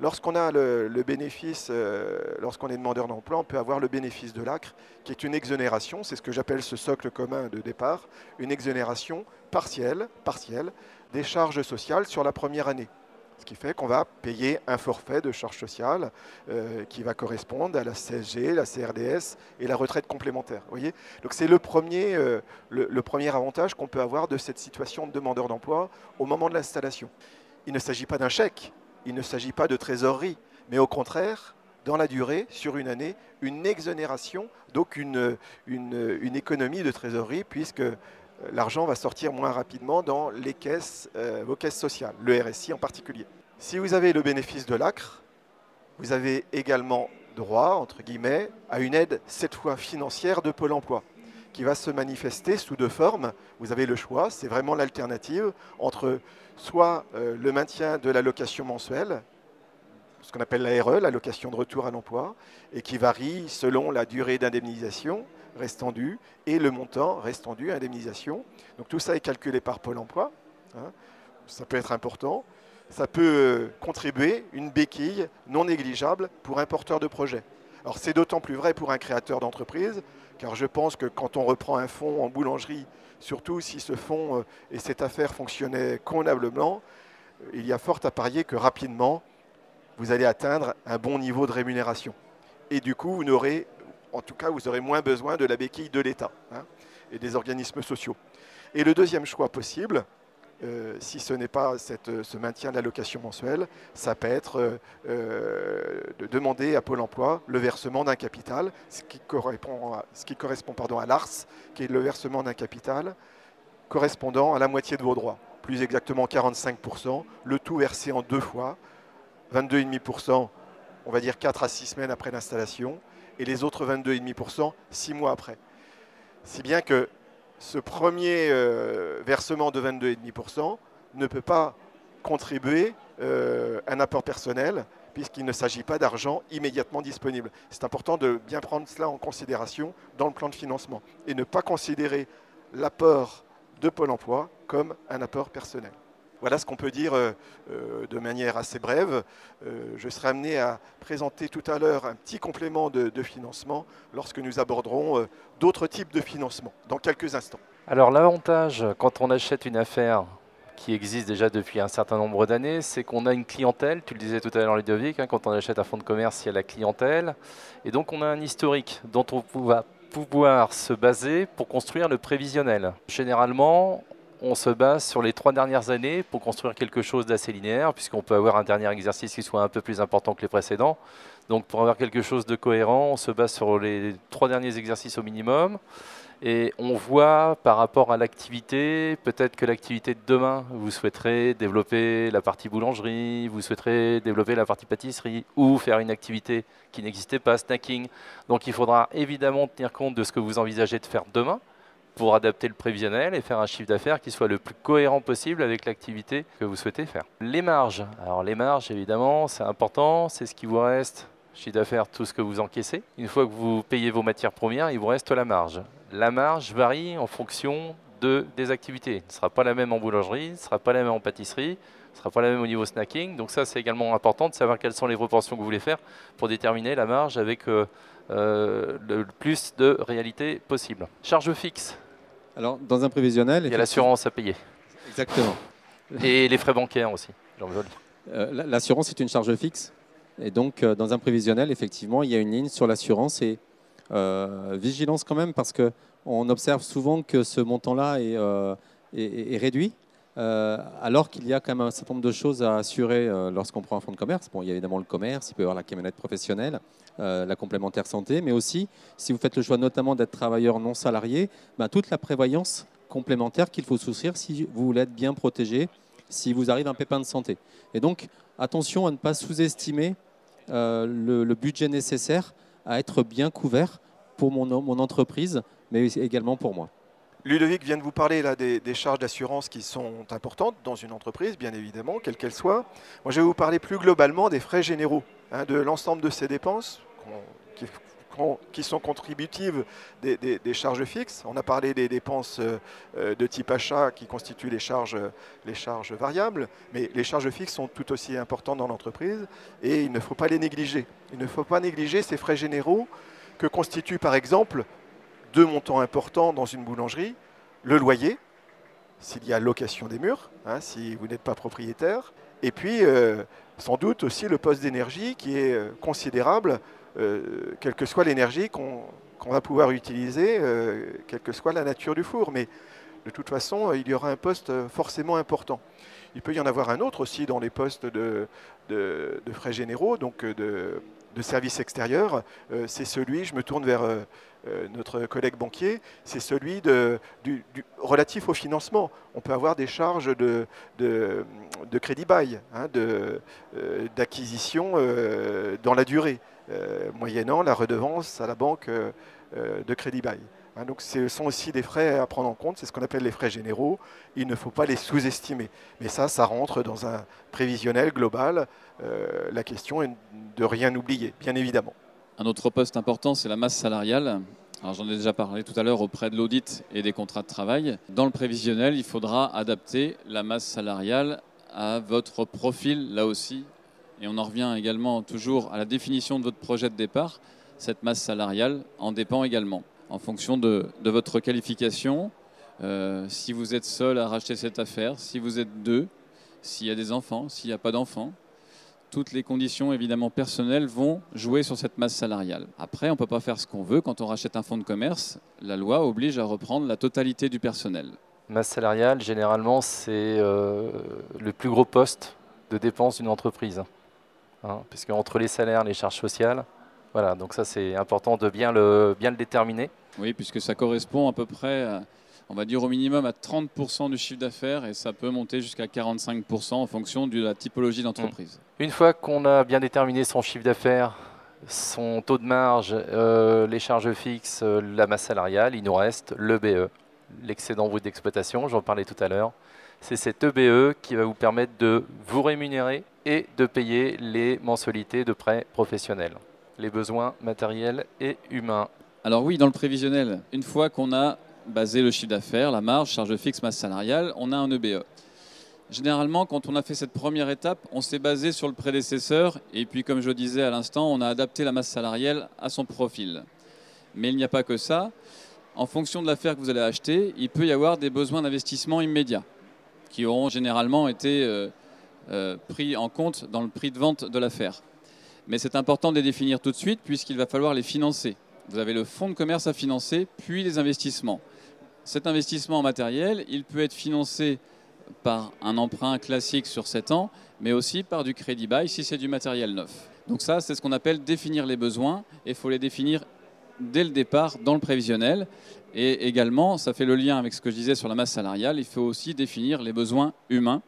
Lorsqu'on a le, bénéfice, euh, lorsqu'on est demandeur d'emploi, on peut avoir le bénéfice de l'ACRE, qui est une exonération, c'est ce que j'appelle ce socle commun de départ, une exonération partielle, partielle des charges sociales sur la première année. Ce qui fait qu'on va payer un forfait de charges sociales euh, qui va correspondre à la CSG, la CRDS et la retraite complémentaire. Voyez? Donc c'est le euh, le, premier avantage qu'on peut avoir de cette situation de demandeur d'emploi au moment de l'installation. Il ne s'agit pas d'un chèque, il ne s'agit pas de trésorerie, mais au contraire, dans la durée, sur une année, une exonération, donc une, économie de trésorerie, puisque l'argent va sortir moins rapidement dans les caisses, euh, vos caisses sociales, le RSI en particulier. Si vous avez le bénéfice de l'ACRE, vous avez également droit, entre guillemets, à une aide, cette fois financière, de Pôle emploi, qui va se manifester sous deux formes. Vous avez le choix, c'est vraiment l'alternative entre soit euh, le maintien de l'allocation mensuelle, ce qu'on appelle l'ARE, l'allocation de retour à l'emploi, et qui varie selon la durée d'indemnisation, restant dû et le montant restant dû, indemnisation. Donc tout ça est calculé par Pôle emploi. Hein. Ça peut être important. Ça peut euh, contribuer une béquille non négligeable pour un porteur de projet. Alors c'est d'autant plus vrai pour un créateur d'entreprise, car je pense que quand on reprend un fonds en boulangerie, surtout si ce fonds euh, et cette affaire fonctionnaient convenablement, euh, il y a fort à parier que rapidement, vous allez atteindre un bon niveau de rémunération. Et du coup, vous n'aurez en tout cas, vous aurez moins besoin de la béquille de l'État hein, et des organismes sociaux. Et le deuxième choix possible, euh, si ce n'est pas ce maintien de l'allocation mensuelle, ça peut être euh, euh, de demander à Pôle emploi le versement d'un capital, ce qui correspond, à, pardon, à l'ARS, qui est le versement d'un capital correspondant à la moitié de vos droits, plus exactement 45%, le tout versé en deux fois, 22,5%, on va dire 4 à 6 semaines après l'installation, et les autres 22,5% six mois après. Si bien que ce premier euh, versement de 22,5% ne peut pas contribuer euh, un apport personnel puisqu'il ne s'agit pas d'argent immédiatement disponible. C'est important de bien prendre cela en considération dans le plan de financement et ne pas considérer l'apport de Pôle Emploi comme un apport personnel. Voilà ce qu'on peut dire euh, euh, de manière assez brève. Euh, je serai amené à présenter tout à l'heure un petit complément de, financement lorsque nous aborderons d'autres types de financement dans quelques instants. Alors l'avantage quand on achète une affaire qui existe déjà depuis un certain nombre d'années, c'est qu'on a une clientèle, tu le disais tout à l'heure Ludovic, hein, quand on achète un fonds de commerce, il y a la clientèle, et donc on a un historique dont on va pouvoir se baser pour construire le prévisionnel. Généralement, on se base sur les trois dernières années pour construire quelque chose d'assez linéaire, puisqu'on peut avoir un dernier exercice qui soit un peu plus important que les précédents. Donc pour avoir quelque chose de cohérent, on se base sur les trois derniers exercices au minimum. Et on voit par rapport à l'activité, peut-être que l'activité de demain, vous souhaiterez développer la partie boulangerie, vous souhaiterez développer la partie pâtisserie ou faire une activité qui n'existait pas, snacking. Donc il faudra évidemment tenir compte de ce que vous envisagez de faire demain pour adapter le prévisionnel et faire un chiffre d'affaires qui soit le plus cohérent possible avec l'activité que vous souhaitez faire. Les marges. Alors les marges, évidemment, c'est important, c'est ce qui vous reste chiffre d'affaires, tout ce que vous encaissez. Une fois que vous payez vos matières premières, il vous reste la marge. La marge varie en fonction de, des activités. Ce ne sera pas la même en boulangerie, ce ne sera pas la même en pâtisserie, ce ne sera pas la même au niveau snacking. Donc ça, c'est également important de savoir quelles sont les proportions que vous voulez faire pour déterminer la marge avec euh, euh, le plus de réalité possible. Charge fixe. Alors, dans un prévisionnel. Il y a l'assurance à payer. Exactement. Et les frais bancaires aussi. Euh, l'assurance est une charge fixe. Et donc, euh, dans un prévisionnel, effectivement, il y a une ligne sur l'assurance et euh, vigilance quand même parce qu'on observe souvent que ce montant-là est, est, réduit. Alors qu'il y a quand même un certain nombre de choses à assurer lorsqu'on prend un fonds de commerce. Il y a évidemment le commerce, il peut y avoir la camionnette professionnelle, la complémentaire santé, mais aussi, si vous faites le choix notamment d'être travailleur non salarié, ben, toute la prévoyance complémentaire qu'il faut souscrire si vous voulez être bien protégé, si vous arrive un pépin de santé. Et donc, attention à ne pas sous-estimer euh, le, budget nécessaire à être bien couvert pour mon, mon entreprise, mais également pour moi. Ludovic vient de vous parler des, charges d'assurance qui sont importantes dans une entreprise, bien évidemment, quelle qu'elle soit. Moi, je vais vous parler plus globalement des frais généraux, hein, de l'ensemble de ces dépenses qui, sont contributives des, charges fixes. On a parlé des dépenses euh, de type achat qui constituent les charges variables, mais les charges fixes sont tout aussi importantes dans l'entreprise et il ne faut pas les négliger. Il ne faut pas négliger ces frais généraux que constituent par exemple deux montants importants dans une boulangerie, le loyer, s'il y a location des murs, hein, si vous n'êtes pas propriétaire, et puis euh, sans doute aussi le poste d'énergie qui est euh, considérable, euh, quelle que soit l'énergie qu'on va pouvoir utiliser, quelle que soit la nature du four. Mais de toute façon, il y aura un poste forcément important. Il peut y en avoir un autre aussi dans les postes de, frais généraux, donc de, services extérieurs. C'est celui, je me tourne vers notre collègue banquier, c'est celui du, relatif au financement. On peut avoir des charges de, de, crédit bail, hein, euh, d'acquisition euh, dans la durée, moyennant la redevance à la banque de crédit bail. Hein, donc ce sont aussi des frais à prendre en compte, c'est ce qu'on appelle les frais généraux, il ne faut pas les sous-estimer. Mais ça, ça rentre dans un prévisionnel global. la question est de rien oublier, bien évidemment. Un autre poste important, c'est la masse salariale. J'en ai déjà parlé tout à l'heure auprès de l'audit et des contrats de travail. Dans le prévisionnel, il faudra adapter la masse salariale à votre profil, là aussi. Et on en revient également toujours à la définition de votre projet de départ. Cette masse salariale en dépend également, en fonction de, votre qualification. Euh, si vous êtes seul à racheter cette affaire, si vous êtes deux, s'il y a des enfants, s'il n'y a pas d'enfants, toutes les conditions évidemment personnelles vont jouer sur cette masse salariale. Après, on ne peut pas faire ce qu'on veut. Quand on rachète un fonds de commerce, la loi oblige à reprendre la totalité du personnel. Masse salariale, généralement, c'est euh, le plus gros poste de dépense d'une entreprise. Hein, puisque entre les salaires, les charges sociales, voilà, donc ça c'est important de bien le, bien le déterminer. Oui, puisque ça correspond à peu près à on va dire au minimum à 30% du chiffre d'affaires et ça peut monter jusqu'à 45% en fonction de la typologie d'entreprise. Mmh. Une fois qu'on a bien déterminé son chiffre d'affaires, son taux de marge, euh, les charges fixes, euh, la masse salariale, il nous reste le BE, l'excédent brut d'exploitation, j'en parlais tout à l'heure. C'est cet EBE qui va vous permettre de vous rémunérer et de payer les mensualités de prêts professionnels, les besoins matériels et humains. Alors oui, dans le prévisionnel, une fois qu'on a basé le chiffre d'affaires, la marge, charge fixe, masse salariale, on a un EBE. Généralement, quand on a fait cette première étape, on s'est basé sur le prédécesseur et puis, comme je disais à l'instant, on a adapté la masse salariale à son profil. Mais il n'y a pas que ça. En fonction de l'affaire que vous allez acheter, il peut y avoir des besoins d'investissement immédiats qui auront généralement été euh, euh, pris en compte dans le prix de vente de l'affaire. Mais c'est important de les définir tout de suite puisqu'il va falloir les financer. Vous avez le fonds de commerce à financer, puis les investissements. Cet investissement en matériel, il peut être financé par un emprunt classique sur 7 ans, mais aussi par du crédit bail si c'est du matériel neuf. Donc ça, c'est ce qu'on appelle définir les besoins, et il faut les définir dès le départ dans le prévisionnel. Et également, ça fait le lien avec ce que je disais sur la masse salariale, il faut aussi définir les besoins humains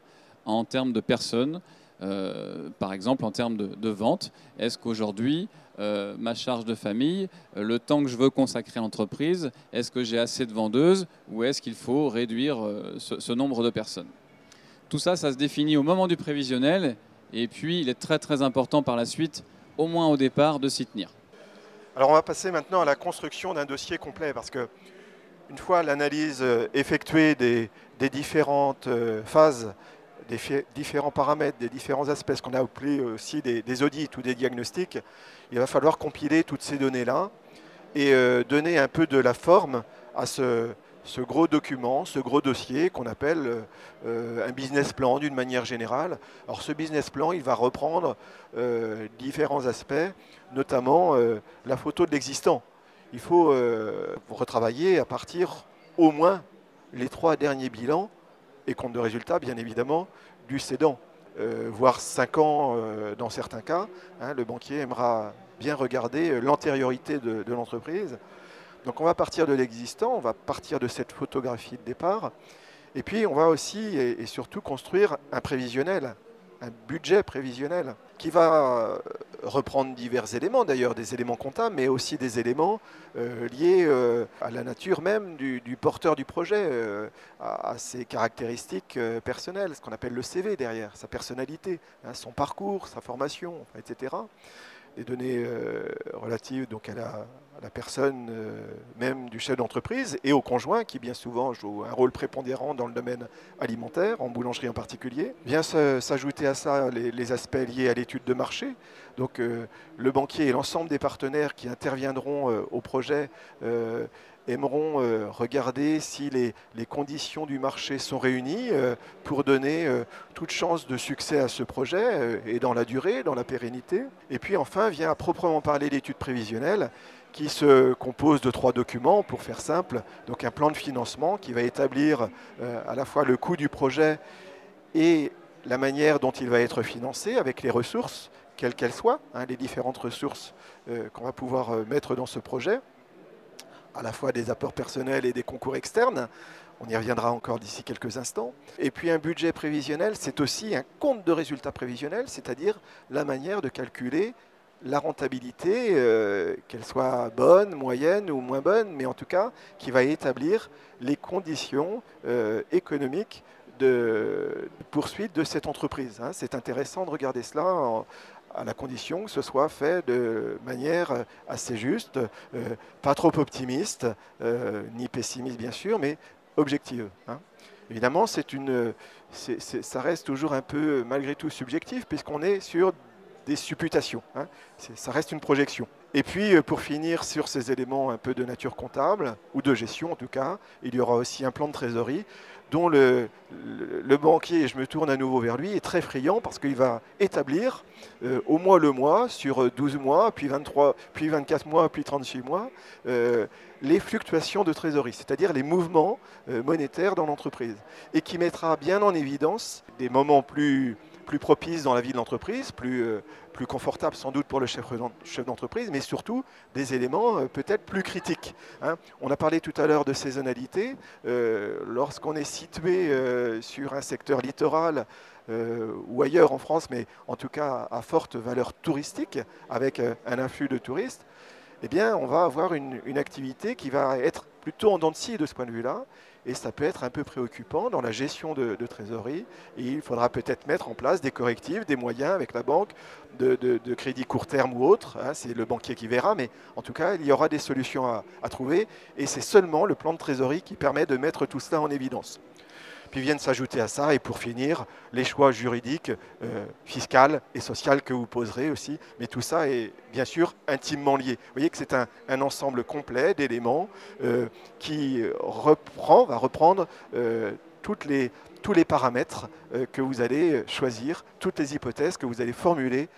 en termes de personnes, euh, par exemple en termes de vente. Est-ce qu'aujourd'hui, euh, ma charge de famille, le temps que je veux consacrer à l'entreprise, est-ce que j'ai assez de vendeuses ou est-ce qu'il faut réduire euh, ce, nombre de personnes? Tout ça, ça se définit au moment du prévisionnel et puis il est très très important par la suite, au moins au départ, de s'y tenir. Alors on va passer maintenant à la construction d'un dossier complet parce que une fois l'analyse effectuée des différentes phases des différents paramètres, des différents aspects, ce qu'on a appelé aussi des, audits ou des diagnostics, il va falloir compiler toutes ces données-là et euh, donner un peu de la forme à ce, gros document, ce gros dossier qu'on appelle euh, un business plan d'une manière générale. Alors ce business plan, il va reprendre euh, différents aspects, notamment la photo de l'existant. Il faut retravailler à partir au moins les trois derniers bilans et compte de résultats, bien évidemment, du cédant. Euh, voire 5 ans euh, dans certains cas. Hein, le banquier aimera bien regarder euh, l'antériorité de, l'entreprise. Donc on va partir de l'existant, on va partir de cette photographie de départ, et puis on va aussi et, surtout construire un prévisionnel, un budget prévisionnel qui va reprendre divers éléments, d'ailleurs des éléments comptables, mais aussi des éléments euh, liés euh, à la nature même du, porteur du projet, euh, à, ses caractéristiques personnelles, ce qu'on appelle le CV derrière, sa personnalité, hein, son parcours, sa formation, etc. Les données relatives donc à la, personne euh, même du chef d'entreprise et au conjoint qui bien souvent joue un rôle prépondérant dans le domaine alimentaire, en boulangerie en particulier. Vient s'ajouter à ça les, aspects liés à l'étude de marché. Donc euh, le banquier et l'ensemble des partenaires qui interviendront euh, au projet aimeront regarder si les, conditions du marché sont réunies pour donner toute chance de succès à ce projet et dans la durée, dans la pérennité. Et puis enfin vient à proprement parler l'étude prévisionnelle qui se compose de trois documents, pour faire simple. Donc un plan de financement qui va établir euh, à la fois le coût du projet et la manière dont il va être financé avec les ressources, quelles qu'elles soient, hein, les différentes ressources euh, qu'on va pouvoir euh, mettre dans ce projet, à la fois des apports personnels et des concours externes. On y reviendra encore d'ici quelques instants. Et puis un budget prévisionnel, c'est aussi un compte de résultats prévisionnels, c'est-à-dire la manière de calculer la rentabilité, euh, qu'elle soit bonne, moyenne ou moins bonne, mais en tout cas qui va établir les conditions euh, économiques de poursuite de cette entreprise. Hein. C'est intéressant de regarder cela à la condition que ce soit fait de manière assez juste, euh, pas trop optimiste, ni pessimiste bien sûr, mais objective. Hein. Évidemment, c'est une, ça reste toujours un peu malgré tout subjectif puisqu'on est sur des supputations. Hein. Ça reste une projection. Et puis, euh, pour finir sur ces éléments un peu de nature comptable, ou de gestion en tout cas, il y aura aussi un plan de trésorerie dont le, le, banquier, et je me tourne à nouveau vers lui, est très friand parce qu'il va établir euh, au moins le mois, sur 12 mois, puis 23, puis 24 mois, puis 36 mois, euh, les fluctuations de trésorerie, c'est-à-dire les mouvements monétaires dans l'entreprise, et qui mettra bien en évidence des moments plus plus propice dans la vie de l'entreprise, plus, euh, plus confortable sans doute pour le chef, d'entreprise, mais surtout des éléments euh, peut-être plus critiques. Hein. On a parlé tout à l'heure de saisonnalité. Euh, lorsqu'on est situé sur un secteur littoral, ou ailleurs en France, mais en tout cas à forte valeur touristique, avec un influx de touristes, eh bien, on va avoir une, activité qui va être plutôt en dents de scie de ce point de vue-là, et ça peut être un peu préoccupant dans la gestion de, trésorerie. Il faudra peut-être mettre en place des correctifs, des moyens avec la banque de, crédit court terme ou autre. Hein, c'est le banquier qui verra, mais en tout cas, il y aura des solutions à trouver. Et c'est seulement le plan de trésorerie qui permet de mettre tout cela en évidence. Puis viennent s'ajouter à ça, et pour finir, les choix juridiques, euh, fiscaux et sociaux que vous poserez aussi. Mais tout ça est bien sûr intimement lié. Vous voyez que c'est un, ensemble complet d'éléments euh, qui reprend, va reprendre euh, toutes les, tous les paramètres que vous allez choisir, toutes les hypothèses que vous allez formuler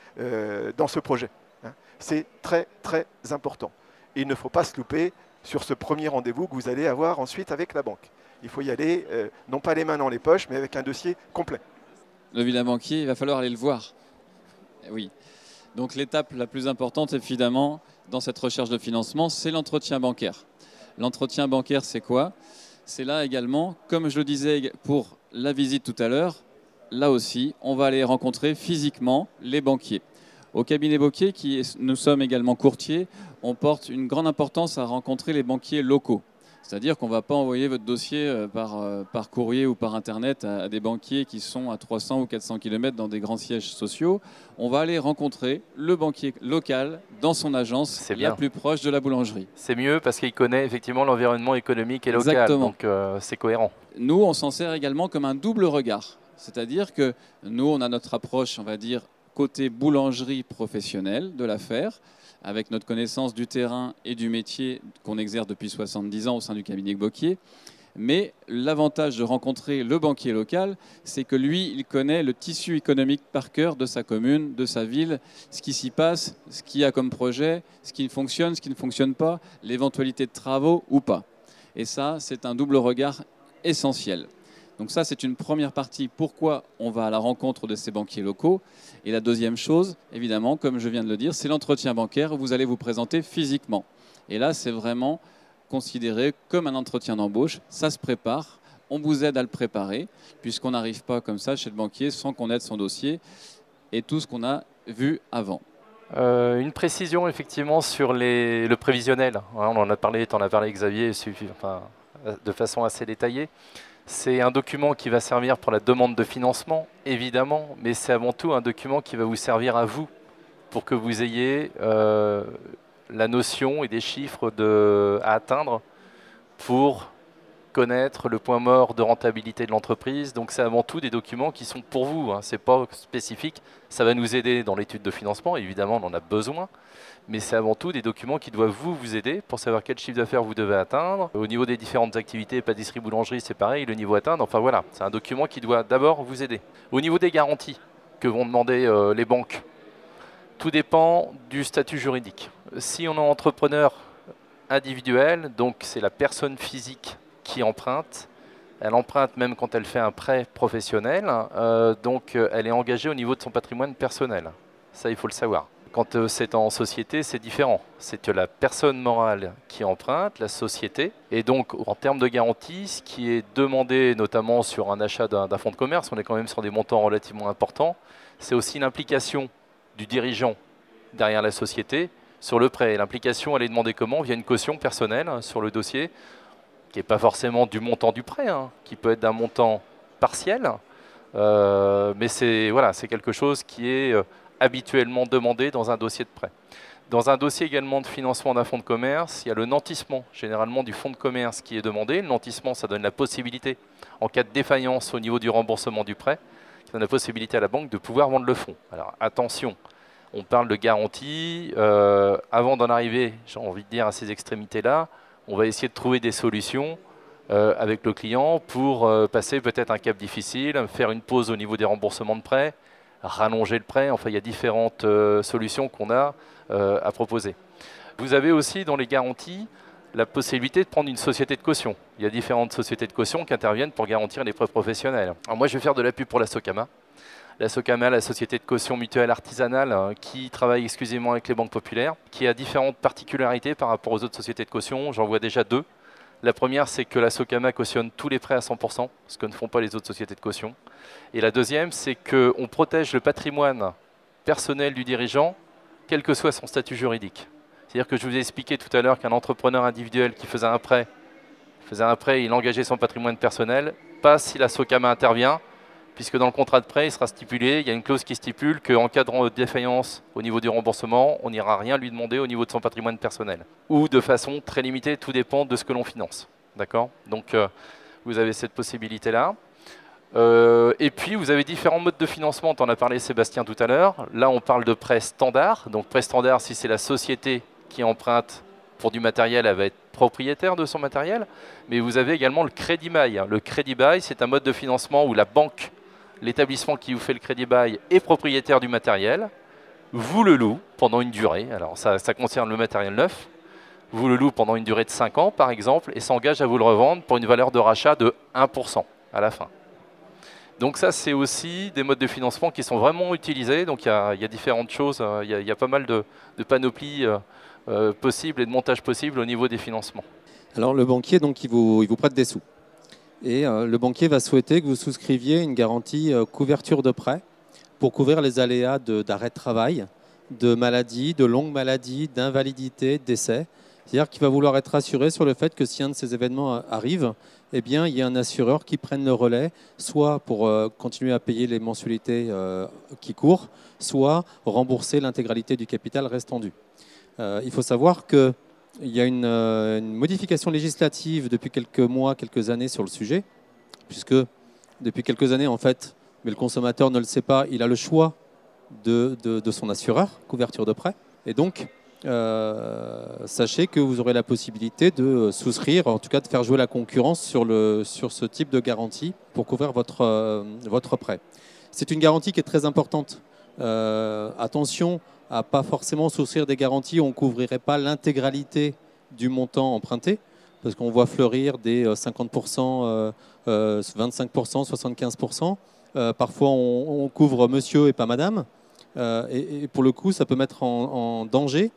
dans ce projet. Hein. C'est très très important. il ne faut pas se louper sur ce premier rendez-vous que vous allez avoir ensuite avec la banque il faut y aller, euh, non pas les mains dans les poches, mais avec un dossier complet. Le vilain banquier, il va falloir aller le voir. Eh oui. Donc l'étape la plus importante, évidemment, dans cette recherche de financement, c'est l'entretien bancaire. L'entretien bancaire, c'est quoi? C'est là également, comme je le disais pour la visite tout à l'heure, là aussi, on va aller rencontrer physiquement les banquiers. Au cabinet banquier, qui nous sommes également courtiers, on porte une grande importance à rencontrer les banquiers locaux. C'est-à-dire qu'on ne va pas envoyer votre dossier euh, par, euh, par courrier ou par Internet à, des banquiers qui sont à 300 ou 400 km dans des grands sièges sociaux. On va aller rencontrer le banquier local dans son agence la plus proche de la boulangerie. C'est mieux parce qu'il connaît effectivement l'environnement économique et local. Exactement. Donc euh, c'est cohérent. Nous, on s'en sert également comme un double regard. C'est-à-dire que nous, on a notre approche, on va dire, côté boulangerie professionnelle de l'affaire avec notre connaissance du terrain et du métier qu'on exerce depuis 70 ans au sein du cabinet Bocquier. Mais l'avantage de rencontrer le banquier local, c'est que lui, il connaît le tissu économique par cœur de sa commune, de sa ville, ce qui s'y passe, ce qu'il y a comme projet, ce qui fonctionne, ce qui ne fonctionne pas, l'éventualité de travaux ou pas. Et ça, c'est un double regard essentiel. Donc ça, c'est une première partie. Pourquoi on va à la rencontre de ces banquiers locaux Et la deuxième chose, évidemment, comme je viens de le dire, c'est l'entretien bancaire où vous allez vous présenter physiquement. Et là, c'est vraiment considéré comme un entretien d'embauche. Ça se prépare. on vous aide à le préparer, puisqu'on n'arrive pas comme ça chez le banquier sans qu'on aide son dossier et tout ce qu'on a vu avant. Euh, une précision effectivement sur le prévisionnel. on en a parlé, tu en as parlé Xavier, enfin, de façon assez détaillée. C'est un document qui va servir pour la demande de financement, évidemment, mais c'est avant tout un document qui va vous servir à vous pour que vous ayez euh, la notion et des chiffres à atteindre pour connaître le point mort de rentabilité de l'entreprise. Donc c'est avant tout des documents qui sont pour vous, hein. ce n'est pas spécifique. Ça va nous aider dans l'étude de financement, évidemment on en a besoin, mais c'est avant tout des documents qui doivent vous, vous aider pour savoir quel chiffre d'affaires vous devez atteindre. Au niveau des différentes activités, pâtisserie, boulangerie, c'est pareil, le niveau atteindre. Enfin voilà, c'est un document qui doit d'abord vous aider. Au niveau des garanties que vont demander euh, les banques, tout dépend du statut juridique. Si on est entrepreneur individuel, donc c'est la personne physique qui emprunte. Elle emprunte même quand elle fait un prêt professionnel, euh, donc euh, elle est engagée au niveau de son patrimoine personnel. Ça, il faut le savoir. Quand euh, c'est en société, c'est différent. C'est la personne morale qui emprunte, la société. Et donc, en termes de garantie, ce qui est demandé notamment sur un achat d'un fonds de commerce, on est quand même sur des montants relativement importants, c'est aussi l'implication du dirigeant derrière la société sur le prêt. L'implication, elle est demandée comment? Via une caution personnelle sur le dossier qui n'est pas forcément du montant du prêt, hein, qui peut être d'un montant partiel, euh, mais c'est voilà, quelque chose qui est euh, habituellement demandé dans un dossier de prêt. Dans un dossier également de financement d'un fonds de commerce, il y a le nantissement généralement du fonds de commerce qui est demandé. Le nantissement, ça donne la possibilité, en cas de défaillance au niveau du remboursement du prêt, qui donne la possibilité à la banque de pouvoir vendre le fonds. Alors attention, on parle de garantie. Euh, avant d'en arriver, j'ai envie de dire, à ces extrémités-là, on va essayer de trouver des solutions euh, avec le client pour euh, passer peut-être un cap difficile, faire une pause au niveau des remboursements de prêts, rallonger le prêt. Enfin, il y a différentes euh, solutions qu'on a à proposer. Vous avez aussi dans les garanties la possibilité de prendre une société de caution. Il y a différentes sociétés de caution qui interviennent pour garantir les prêts professionnels. Alors moi, je vais faire de la pub pour la Socama. La Socama, la société de caution mutuelle artisanale hein, qui travaille exclusivement avec les banques populaires, qui a différentes particularités par rapport aux autres sociétés de caution. J'en vois déjà deux. La première, c'est que la Socama cautionne tous les prêts à 100%, ce que ne font pas les autres sociétés de caution. Et la deuxième, c'est qu'on protège le patrimoine personnel du dirigeant, quel que soit son statut juridique. C'est-à-dire que je vous ai expliqué tout à l'heure qu'un entrepreneur individuel qui faisait un prêt, faisait un prêt, il engageait son patrimoine personnel, pas si la Socama intervient, puisque dans le contrat de prêt, il sera stipulé, il y a une clause qui stipule qu'en cas de défaillance au niveau du remboursement, on n'ira rien lui demander au niveau de son patrimoine personnel. Ou de façon très limitée, tout dépend de ce que l'on finance. D'accord? Donc euh, vous avez cette possibilité-là. Euh, et puis vous avez différents modes de financement, on en a parlé Sébastien tout à l'heure. Là on parle de prêt standard. Donc prêt standard, si c'est la société qui emprunte pour du matériel, elle va être propriétaire de son matériel. Mais vous avez également le crédit bail. Le crédit bail, c'est un mode de financement où la banque l'établissement qui vous fait le crédit bail est propriétaire du matériel, vous le loue pendant une durée, alors ça, concerne le matériel neuf, vous le loue pendant une durée de 5 ans par exemple, et s'engage à vous le revendre pour une valeur de rachat de 1% à la fin. Donc ça, c'est aussi des modes de financement qui sont vraiment utilisés. Donc il y, a, différentes choses, euh, il y, a, pas mal de, panoplies euh, euh, possibles et de montages possibles au niveau des financements. Alors le banquier, donc, il vous prête des sous et euh, le banquier va souhaiter que vous souscriviez une garantie couverture de prêt pour couvrir les aléas d'arrêt de, travail, de maladie, de longue maladie, d'invalidité, décès. C'est-à-dire qu'il va vouloir être rassuré sur le fait que si un de ces événements euh, arrive, eh bien, il y a un assureur qui prenne le relais, soit pour continuer à payer les mensualités qui courent, soit rembourser l'intégralité du capital restant dû. il faut savoir que il y a euh, une, modification législative depuis quelques mois, quelques années sur le sujet, puisque depuis quelques années, en fait, mais le consommateur ne le sait pas, il a le choix de, son assureur, couverture de prêt. Et donc, euh, sachez que vous aurez la possibilité de souscrire, en tout cas de faire jouer la concurrence sur, le, sur ce type de garantie pour couvrir votre, euh, votre prêt. C'est une garantie qui est très importante. attention, à pas forcément souscrire des garanties on ne couvrirait pas l'intégralité du montant emprunté, parce qu'on voit fleurir des 50%, 25%, 75%. parfois, on, couvre monsieur et pas madame. Euh, et, pour le coup, ça peut mettre en, danger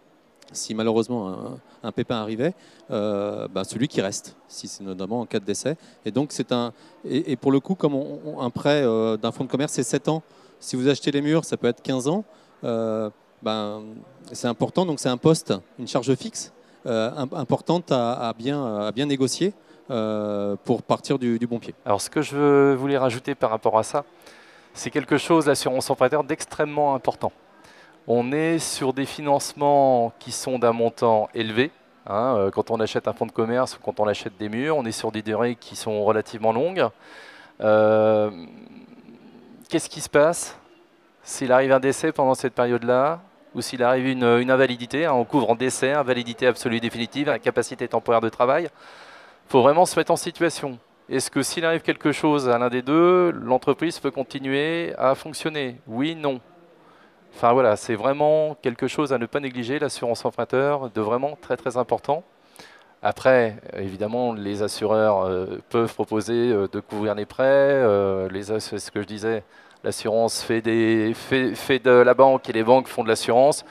si malheureusement un, pépin arrivait, euh, bah, celui qui reste, si c'est notamment en cas de décès. Et donc c'est un et, pour le coup, comme un prêt euh, d'un fonds de commerce, c'est 7 ans. Si vous achetez les murs, ça peut être 15 ans. Euh, ben, c'est important, donc c'est un poste, une charge fixe importante à, bien, à bien négocier pour partir du, bon pied. Alors ce que je voulais rajouter par rapport à ça, c'est quelque chose, l'assurance emprunteur, d'extrêmement important. On est sur des financements qui sont d'un montant élevé. Hein, euh, quand on achète un fonds de commerce ou quand on achète des murs, on est sur des durées qui sont relativement longues. Euh, qu'est-ce qui se passe s'il arrive un décès pendant cette période-là ou s'il arrive une, invalidité, hein, on couvre en décès, invalidité absolue définitive, incapacité temporaire de travail. Il faut vraiment se mettre en situation. Est-ce que s'il arrive quelque chose à l'un des deux, l'entreprise peut continuer à fonctionner? Oui, non. Enfin voilà, c'est vraiment quelque chose à ne pas négliger, l'assurance emprunteur, de vraiment très très important. Après, évidemment, les assureurs euh, peuvent proposer euh, de couvrir les prêts. Euh, c'est ce que je disais, l'assurance fait, fait, de la banque et les banques font de l'assurance.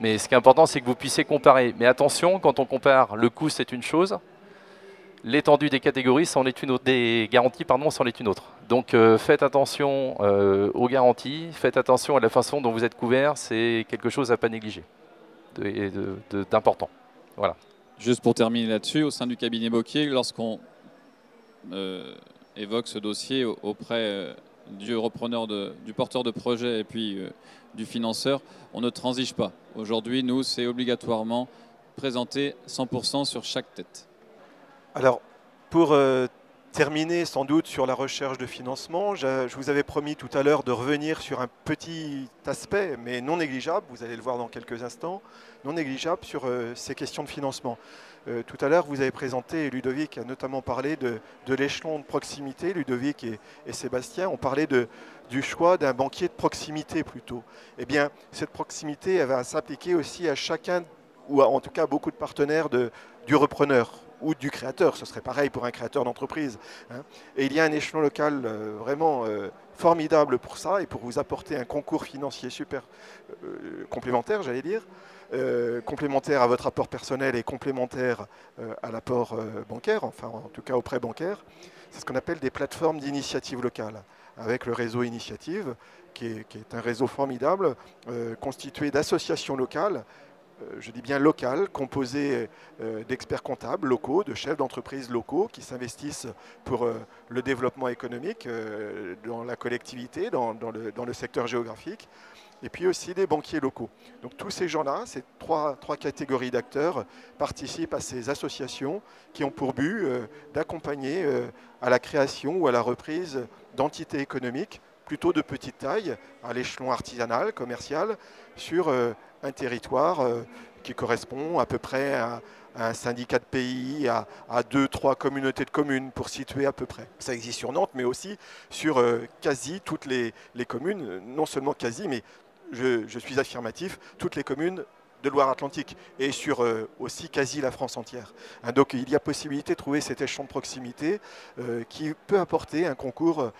Mais ce qui est important, c'est que vous puissiez comparer. Mais attention, quand on compare, le coût, c'est une chose. L'étendue des catégories, c'en est une autre, des garanties, pardon, c'en est une autre. Donc euh, faites attention euh, aux garanties, faites attention à la façon dont vous êtes couvert, c'est quelque chose à pas négliger, d'important. Voilà. Juste pour terminer là-dessus, au sein du cabinet Bocquier, lorsqu'on euh, évoque ce dossier auprès du repreneur, du porteur de projet et puis du financeur, on ne transige pas. Aujourd'hui, nous, c'est obligatoirement présenté 100% sur chaque tête. Alors, pour euh, terminer sans doute sur la recherche de financement, je, vous avais promis tout à l'heure de revenir sur un petit aspect, mais non négligeable, vous allez le voir dans quelques instants, non négligeable sur euh, ces questions de financement. Euh, tout à l'heure, vous avez présenté, Ludovic a notamment parlé de, l'échelon de proximité, Ludovic et, Sébastien ont parlé du choix d'un banquier de proximité plutôt. Eh bien, cette proximité, elle va s'appliquer aussi à chacun, ou en tout cas beaucoup de partenaires du repreneur ou du créateur. Ce serait pareil pour un créateur d'entreprise. Hein. Et il y a un échelon local euh, vraiment euh, formidable pour ça et pour vous apporter un concours financier super euh, complémentaire, j'allais dire. complémentaire à votre apport personnel et complémentaire à l'apport bancaire, enfin en tout cas au prêt bancaire. C'est ce qu'on appelle des plateformes d'initiative locale, avec le réseau Initiative, qui est, un réseau formidable, constitué d'associations locales je dis bien local, composé euh, d'experts comptables locaux, de chefs d'entreprise locaux qui s'investissent pour euh, le développement économique dans la collectivité, dans, le, secteur géographique, et puis aussi des banquiers locaux. Donc tous ces gens-là, ces trois, trois catégories d'acteurs, participent à ces associations qui ont pour but d'accompagner à la création ou à la reprise d'entités économiques plutôt de petite taille, à l'échelon artisanal, commercial, sur un territoire euh, qui correspond à peu près à, un syndicat de pays, à, deux, trois communautés de communes pour situer à peu près. Ça existe sur Nantes, mais aussi sur euh, quasi toutes les, communes, non seulement quasi, mais je, suis affirmatif, toutes les communes de Loire-Atlantique et sur euh, aussi quasi la France entière. Hein, donc il y a possibilité de trouver cet échelon de proximité qui peut apporter un concours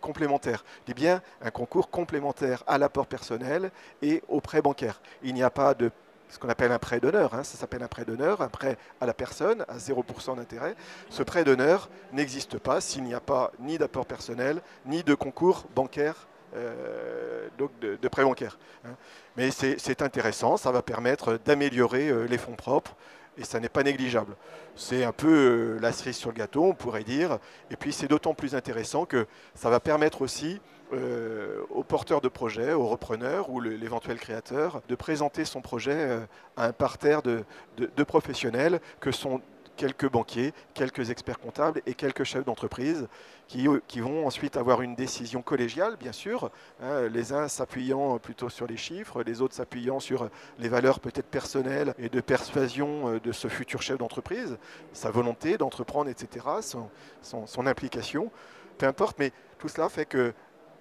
complémentaire. Je dis bien un concours complémentaire à l'apport personnel et au prêt bancaire. Il n'y a pas de ce qu'on appelle un prêt d'honneur. Hein. ça s'appelle un prêt d'honneur, un prêt à la personne à 0% d'intérêt. Ce prêt d'honneur n'existe pas s'il n'y a pas ni d'apport personnel, ni de concours bancaire, euh, donc de, prêt bancaire. Hein. Mais c'est intéressant, ça va permettre d'améliorer euh, les fonds propres et ça n'est pas négligeable. C'est un peu euh, la cerise sur le gâteau, on pourrait dire. Et puis c'est d'autant plus intéressant que ça va permettre aussi euh, aux porteurs de projet, aux repreneurs ou l'éventuel créateur de présenter son projet euh, à un parterre de, professionnels que sont quelques banquiers, quelques experts comptables et quelques chefs d'entreprise qui, vont ensuite avoir une décision collégiale, bien sûr, hein, les uns s'appuyant plutôt sur les chiffres, les autres s'appuyant sur les valeurs peut-être personnelles et de persuasion de ce futur chef d'entreprise, sa volonté d'entreprendre, etc., son, son implication, peu importe, mais tout cela fait que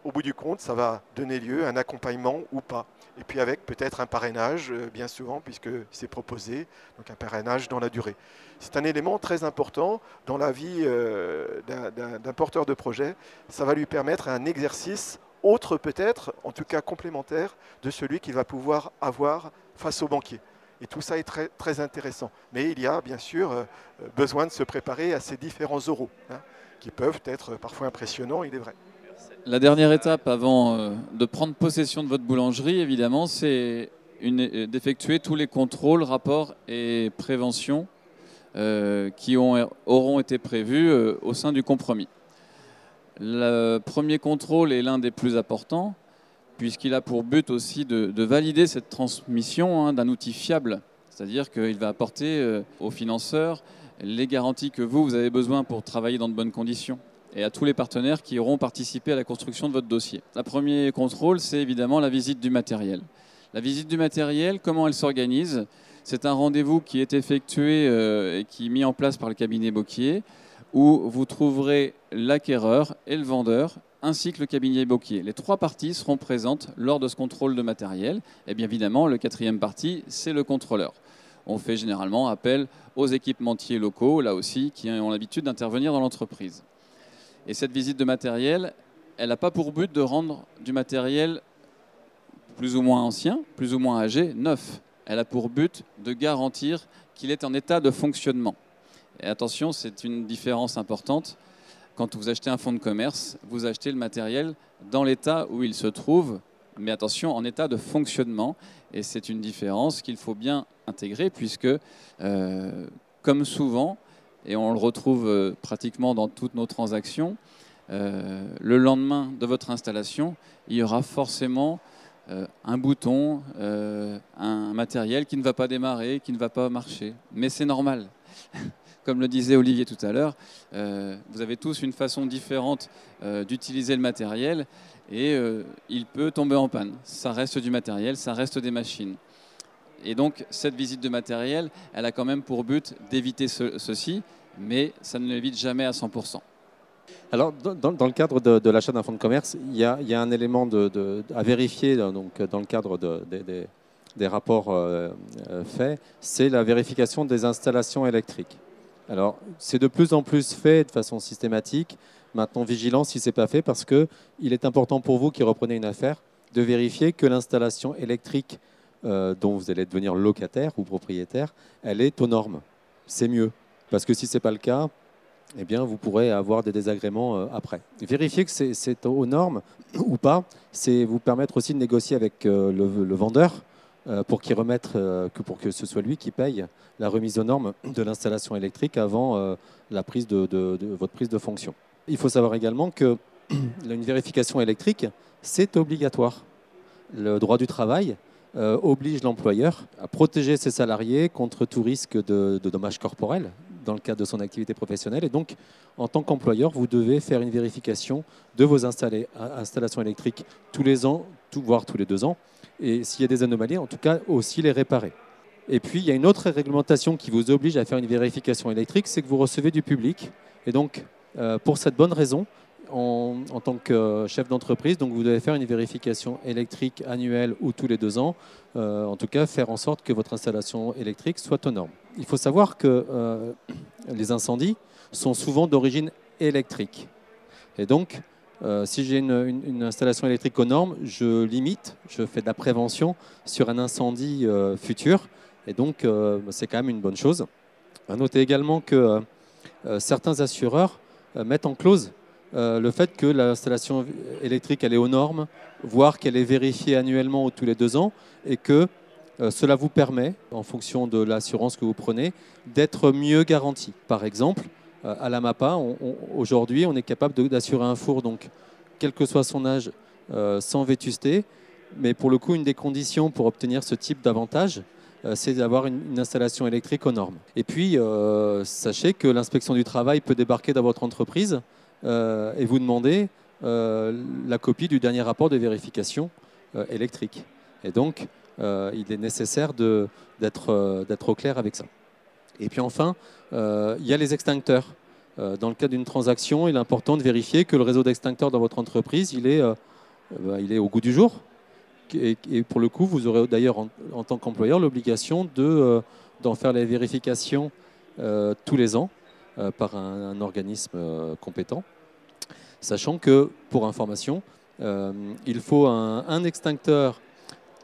au bout du compte, ça va donner lieu à un accompagnement ou pas. Et puis avec peut-être un parrainage, euh, bien souvent, puisque c'est proposé, donc un parrainage dans la durée. C'est un élément très important dans la vie euh, d'un porteur de projet. Ça va lui permettre un exercice autre peut-être, en tout cas complémentaire, de celui qu'il va pouvoir avoir face au banquier. Et tout ça est très, très intéressant. Mais il y a bien sûr besoin de se préparer à ces différents oraux, hein, qui peuvent être parfois impressionnants, il est vrai. La dernière étape avant de prendre possession de votre boulangerie, évidemment, c'est d'effectuer tous les contrôles, rapports et préventions qui ont, auront été prévus au sein du compromis. Le premier contrôle est l'un des plus importants, puisqu'il a pour but aussi de, valider cette transmission hein, d'un outil fiable. C'est-à-dire qu'il va apporter euh, aux financeurs les garanties que vous avez besoin pour travailler dans de bonnes conditions et à tous les partenaires qui auront participé à la construction de votre dossier. Le premier contrôle, c'est évidemment la visite du matériel. La visite du matériel, comment elle s'organise C'est un rendez-vous qui est effectué euh, et qui est mis en place par le cabinet Boquier où vous trouverez l'acquéreur et le vendeur ainsi que le cabinet Boquier. Les trois parties seront présentes lors de ce contrôle de matériel. Et bien évidemment, le quatrième partie, c'est le contrôleur. On fait généralement appel aux équipementiers locaux, là aussi, qui ont l'habitude d'intervenir dans l'entreprise. Et cette visite de matériel, elle n'a pas pour but de rendre du matériel plus ou moins ancien, plus ou moins âgé, neuf. Elle a pour but de garantir qu'il est en état de fonctionnement. Et attention, c'est une différence importante. Quand vous achetez un fonds de commerce, vous achetez le matériel dans l'état où il se trouve, mais attention, en état de fonctionnement. Et c'est une différence qu'il faut bien intégrer, puisque, euh, comme souvent, et on le retrouve euh, pratiquement dans toutes nos transactions, euh, le lendemain de votre installation, il y aura forcément un bouton, un matériel qui ne va pas démarrer, qui ne va pas marcher. Mais c'est normal. (laughs) comme le disait Olivier tout à l'heure, euh, vous avez tous une façon différente euh, d'utiliser le matériel et euh, il peut tomber en panne. Ça reste du matériel, ça reste des machines. Et donc cette visite de matériel, elle a quand même pour but d'éviter ceci, mais ça ne l'évite jamais à 100%. Alors, dans, le cadre de, l'achat d'un fonds de commerce, il y, a, un élément à vérifier donc, dans le cadre des, rapports faits, c'est la vérification des installations électriques. Alors, c'est de plus en plus fait de façon systématique. Maintenant, vigilance si ce n'est pas fait, parce qu'il est important pour vous qui reprenez une affaire de vérifier que l'installation électrique euh, dont vous allez devenir locataire ou propriétaire, elle est aux normes. C'est mieux. Parce que si ce n'est pas le cas, eh bien, vous pourrez avoir des désagréments euh, après. Vérifier que c'est aux normes ou pas, c'est vous permettre aussi de négocier avec euh, le vendeur pour qu'il remette, que pour que ce soit lui qui paye la remise aux normes de l'installation électrique avant la prise de, votre prise de fonction. Il faut savoir également que (clears throat) une vérification électrique, c'est obligatoire. Le droit du travail oblige l'employeur à protéger ses salariés contre tout risque de, de, dommages corporels dans le cadre de son activité professionnelle. Et donc, en tant qu'employeur, vous devez faire une vérification de vos installations électriques tous les ans, voire tous les deux ans, et s'il y a des anomalies, en tout cas aussi les réparer. Et puis, il y a une autre réglementation qui vous oblige à faire une vérification électrique, c'est que vous recevez du public. Et donc, euh, pour cette bonne raison, en, tant que chef d'entreprise, donc vous devez faire une vérification électrique annuelle ou tous les deux ans. Euh, en tout cas, faire en sorte que votre installation électrique soit aux normes. Il faut savoir que euh, les incendies sont souvent d'origine électrique. Et donc, euh, si j'ai une, installation électrique aux normes, je limite, je fais de la prévention sur un incendie euh, futur. Et donc, euh, c'est quand même une bonne chose. À noter également que certains assureurs mettent en clause le fait que l'installation électrique elle est aux normes, voire qu'elle est vérifiée annuellement ou tous les deux ans, et que cela vous permet, en fonction de l'assurance que vous prenez, d'être mieux garanti. Par exemple, euh, à la MAPA, aujourd'hui, on est capable d'assurer un four, donc, quel que soit son âge, euh, sans vétusté. Mais pour le coup, une des conditions pour obtenir ce type d'avantage, euh, c'est d'avoir une, installation électrique aux normes. Et puis, sachez que l'inspection du travail peut débarquer dans votre entreprise et vous demander la copie du dernier rapport de vérification électrique. Et donc, il est nécessaire d'être au clair avec ça. Et puis enfin, euh, il y a les extincteurs. Euh, dans le cas d'une transaction, il est important de vérifier que le réseau d'extincteurs dans votre entreprise, il est, euh, bah, il est au goût du jour. Et, pour le coup, vous aurez d'ailleurs en, tant qu'employeur l'obligation d'en faire les vérifications tous les ans par un, organisme compétent. Sachant que, pour information, il faut un, extincteur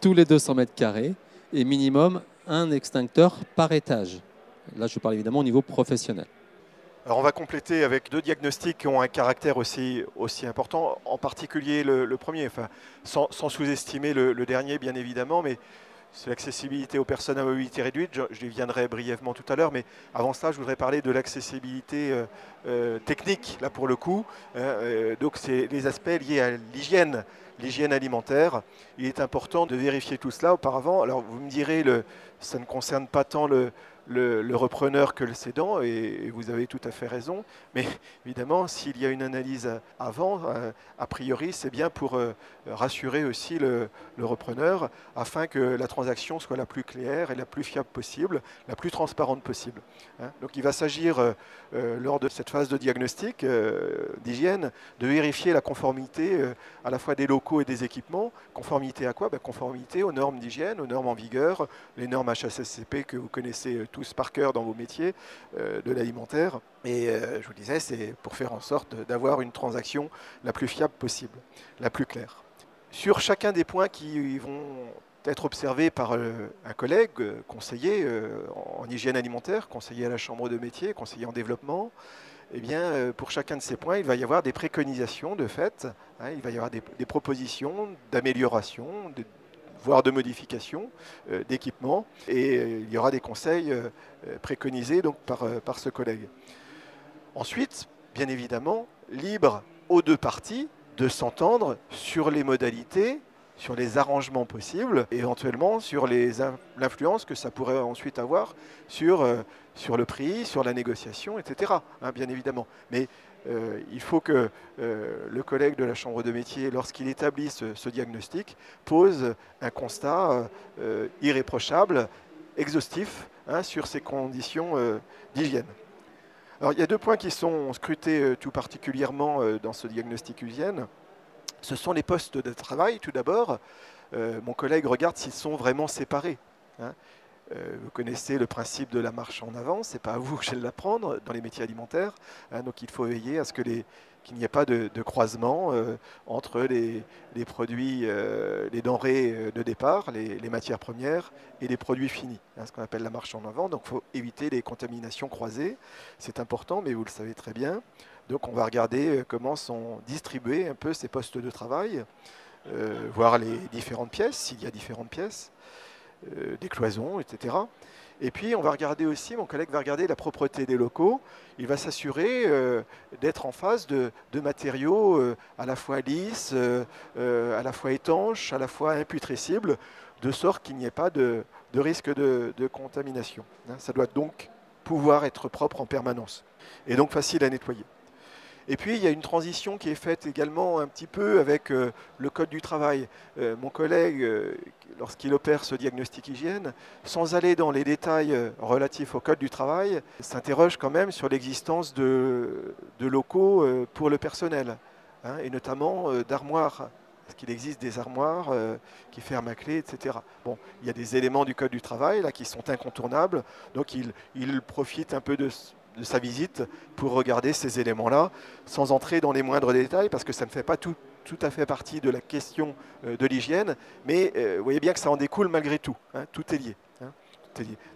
tous les 200 mètres carrés et minimum un extincteur par étage. Là, je parle évidemment au niveau professionnel. Alors on va compléter avec deux diagnostics qui ont un caractère aussi, aussi important, en particulier le, premier, sans, sous-estimer le, dernier bien évidemment, mais c'est l'accessibilité aux personnes à mobilité réduite, je, viendrai brièvement tout à l'heure, mais avant ça je voudrais parler de l'accessibilité euh, euh, technique, là pour le coup, euh, donc c'est les aspects liés à l'hygiène, l'hygiène alimentaire. Il est important de vérifier tout cela auparavant. Alors vous me direz, ça ne concerne pas tant le, le, repreneur que le cédant, et, vous avez tout à fait raison. Mais évidemment, s'il y a une analyse avant, euh, a priori, c'est bien pour euh, rassurer aussi le, repreneur, afin que la transaction soit la plus claire et la plus fiable possible, la plus transparente possible. Hein. Donc il va s'agir, euh, lors de cette phase de diagnostic d'hygiène, de vérifier la conformité à la fois des locaux et des équipements. Conformité à quoi? Ben, Conformité aux normes d'hygiène, aux normes en vigueur, les normes HACCP que vous connaissez tous par cœur dans vos métiers euh, de l'alimentaire. Et euh, je vous disais, c'est pour faire en sorte d'avoir une transaction la plus fiable possible, la plus claire. Sur chacun des points qui vont être observés par euh, un collègue, conseiller en hygiène alimentaire, conseiller à la chambre de métier, conseiller en développement, eh bien, pour chacun de ces points, il va y avoir des préconisations de fait, hein, il va y avoir des, propositions d'amélioration, voire de modification euh, d'équipement. Et euh, il y aura des conseils euh, préconisés donc, par, par ce collègue. Ensuite, bien évidemment, libre aux deux parties de s'entendre sur les modalités, sur les arrangements possibles, éventuellement sur l'influence que ça pourrait ensuite avoir sur, sur le prix, sur la négociation, etc. Hein, bien évidemment. Mais euh, il faut que euh, le collègue de la Chambre de métier, lorsqu'il établit ce, diagnostic, pose un constat euh, irréprochable, exhaustif, hein, sur ces conditions d'hygiène. Alors, il y a deux points qui sont scrutés tout particulièrement dans ce diagnostic hygiène. Ce sont les postes de travail, tout d'abord. mon collègue regarde s'ils sont vraiment séparés. Hein. Euh, vous connaissez le principe de la marche en avant, ce n'est pas à vous que je vais l'apprendre dans les métiers alimentaires. Hein, donc il faut veiller à ce qu'il n'y ait pas de, croisement euh, entre les, produits, euh, les denrées de départ, les, matières premières et les produits finis, ce qu'on appelle la marche en avant. Donc il faut éviter les contaminations croisées. C'est important, mais vous le savez très bien. Donc on va regarder comment sont distribués un peu ces postes de travail, voir les différentes pièces, s'il y a différentes pièces. Euh, des cloisons, etc. Et puis on va regarder aussi, mon collègue va regarder la propreté des locaux. Il va s'assurer euh, d'être en face de, matériaux euh, à la fois lisses, à la fois étanches, à la fois imputrescibles, de sorte qu'il n'y ait pas de, risque de, contamination. Hein, ça doit donc pouvoir être propre en permanence et donc facile à nettoyer. Et puis, il y a une transition qui est faite également un petit peu avec euh, le Code du travail. Euh, mon collègue, euh, lorsqu'il opère ce diagnostic hygiène, sans aller dans les détails relatifs au Code du travail, s'interroge quand même sur l'existence de, locaux pour le personnel, hein, et notamment d'armoires. Est-ce qu'il existe des armoires qui ferment à clé, etc. Bon, il y a des éléments du Code du travail là, qui sont incontournables, donc il, il profite un peu de de sa visite pour regarder ces éléments-là, sans entrer dans les moindres détails, parce que ça ne fait pas tout, à fait partie de la question euh, de l'hygiène, mais euh, vous voyez bien que ça en découle malgré tout. Hein, tout, est lié, hein,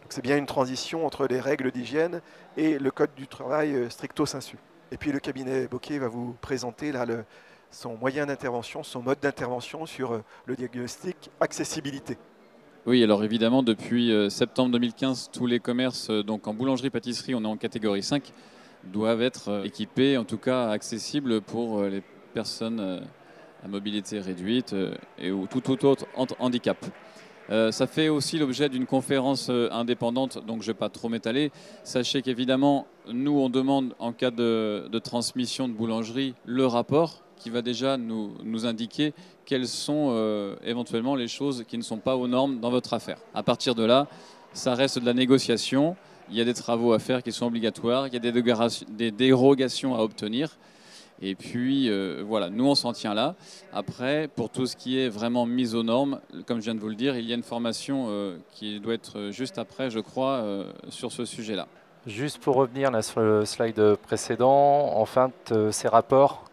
c'est bien une transition entre les règles d'hygiène et le code du travail euh, stricto sensu. Et puis le cabinet Bocquet va vous présenter là, le, son moyen d'intervention, son mode d'intervention sur le diagnostic accessibilité. Oui, alors évidemment, depuis euh, septembre 2015, tous les commerces, euh, donc en boulangerie-pâtisserie, on est en catégorie 5, doivent être euh, équipés, en tout cas accessibles pour les personnes à mobilité réduite et ou tout, autre handicap. ça fait aussi l'objet d'une conférence indépendante, donc je ne vais pas trop m'étaler. Sachez qu'évidemment, nous, on demande en cas de, de transmission de boulangerie le rapport qui va déjà nous, indiquer quelles sont euh, éventuellement les choses qui ne sont pas aux normes dans votre affaire. À partir de là, ça reste de la négociation. Il y a des travaux à faire qui sont obligatoires, il y a des, des dérogations à obtenir. Et puis euh, voilà, nous on s'en tient là. Après, pour tout ce qui est vraiment mise aux normes, comme je viens de vous le dire, il y a une formation euh, qui doit être juste après, je crois, sur ce sujet-là. Juste pour revenir là, sur le slide précédent, en fait, ces rapports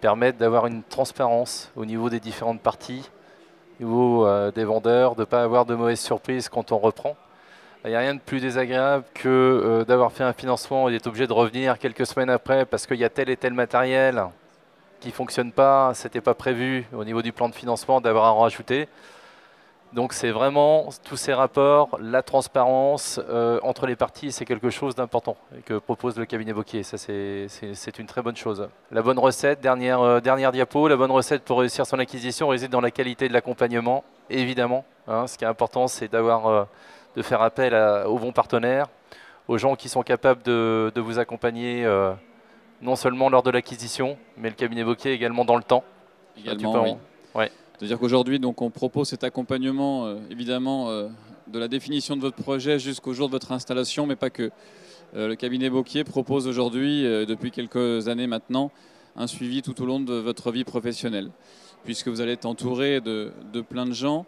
permettent d'avoir une transparence au niveau des différentes parties, au niveau euh, des vendeurs, de ne pas avoir de mauvaises surprises quand on reprend. Il n'y a rien de plus désagréable que euh, d'avoir fait un financement et d'être obligé de revenir quelques semaines après parce qu'il y a tel et tel matériel qui ne fonctionne pas, c'était pas prévu au niveau du plan de financement d'avoir à en rajouter. Donc c'est vraiment tous ces rapports, la transparence euh, entre les parties, c'est quelque chose d'important que propose le cabinet Bocquier. Ça c'est une très bonne chose. La bonne recette, dernière, euh, dernière diapo, la bonne recette pour réussir son acquisition réside dans la qualité de l'accompagnement, évidemment. Hein. ce qui est important, c'est d'avoir euh, de faire appel aux bons partenaires, aux gens qui sont capables de, vous accompagner non seulement lors de l'acquisition, mais le cabinet Bocquier également dans le temps. Également, oui. Ouais. C'est-à-dire qu'aujourd'hui, on propose cet accompagnement, euh, évidemment, euh, de la définition de votre projet jusqu'au jour de votre installation, mais pas que. Euh, le cabinet Bocquier propose aujourd'hui, depuis quelques années maintenant, un suivi tout au long de votre vie professionnelle, puisque vous allez être entouré de, plein de gens.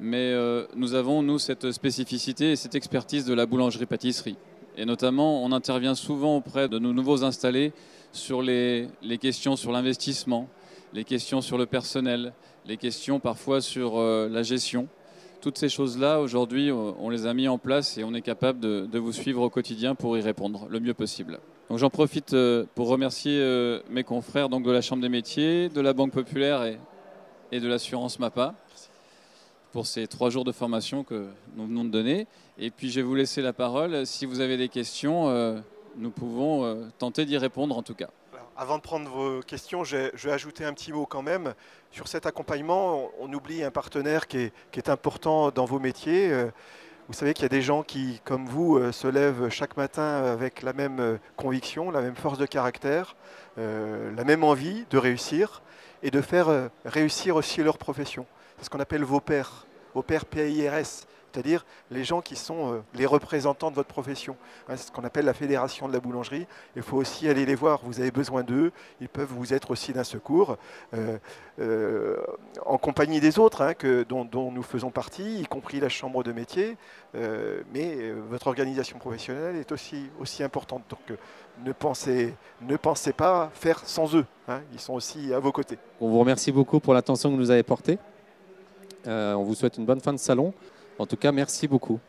Mais nous avons, nous, cette spécificité et cette expertise de la boulangerie-pâtisserie. Et notamment, on intervient souvent auprès de nos nouveaux installés sur les questions sur l'investissement, les questions sur le personnel, les questions parfois sur euh, la gestion. Toutes ces choses-là, aujourd'hui, on les a mis en place et on est capable de, vous suivre au quotidien pour y répondre le mieux possible. Donc j'en profite euh, pour remercier euh, mes confrères donc de la Chambre des métiers, de la Banque populaire et, et de l'assurance MAPA pour ces trois jours de formation que nous venons de donner. Et puis je vais vous laisser la parole. Si vous avez des questions, nous pouvons tenter d'y répondre en tout cas. Avant de prendre vos questions, je vais ajouter un petit mot quand même. Sur cet accompagnement, on oublie un partenaire qui est, important dans vos métiers. Euh, vous savez qu'il y a des gens qui, comme vous, euh, se lèvent chaque matin avec la même euh, conviction, la même force de caractère, la même envie de réussir et de faire réussir aussi leur profession. C'est ce qu'on appelle vos pairs, vos pairs PIRS c'est-à-dire les gens qui sont euh, les représentants de votre profession. Hein, c'est ce qu'on appelle la fédération de la boulangerie. Il faut aussi aller les voir, vous avez besoin d'eux, ils peuvent vous être aussi d'un secours, euh, euh, en compagnie des autres hein, que, dont, nous faisons partie, y compris la chambre de métier, mais votre organisation professionnelle est aussi, aussi importante. Donc ne pensez, ne pensez pas faire sans eux, hein. ils sont aussi à vos côtés. On vous remercie beaucoup pour l'attention que vous nous avez portée. on vous souhaite une bonne fin de salon. En tout cas, merci beaucoup.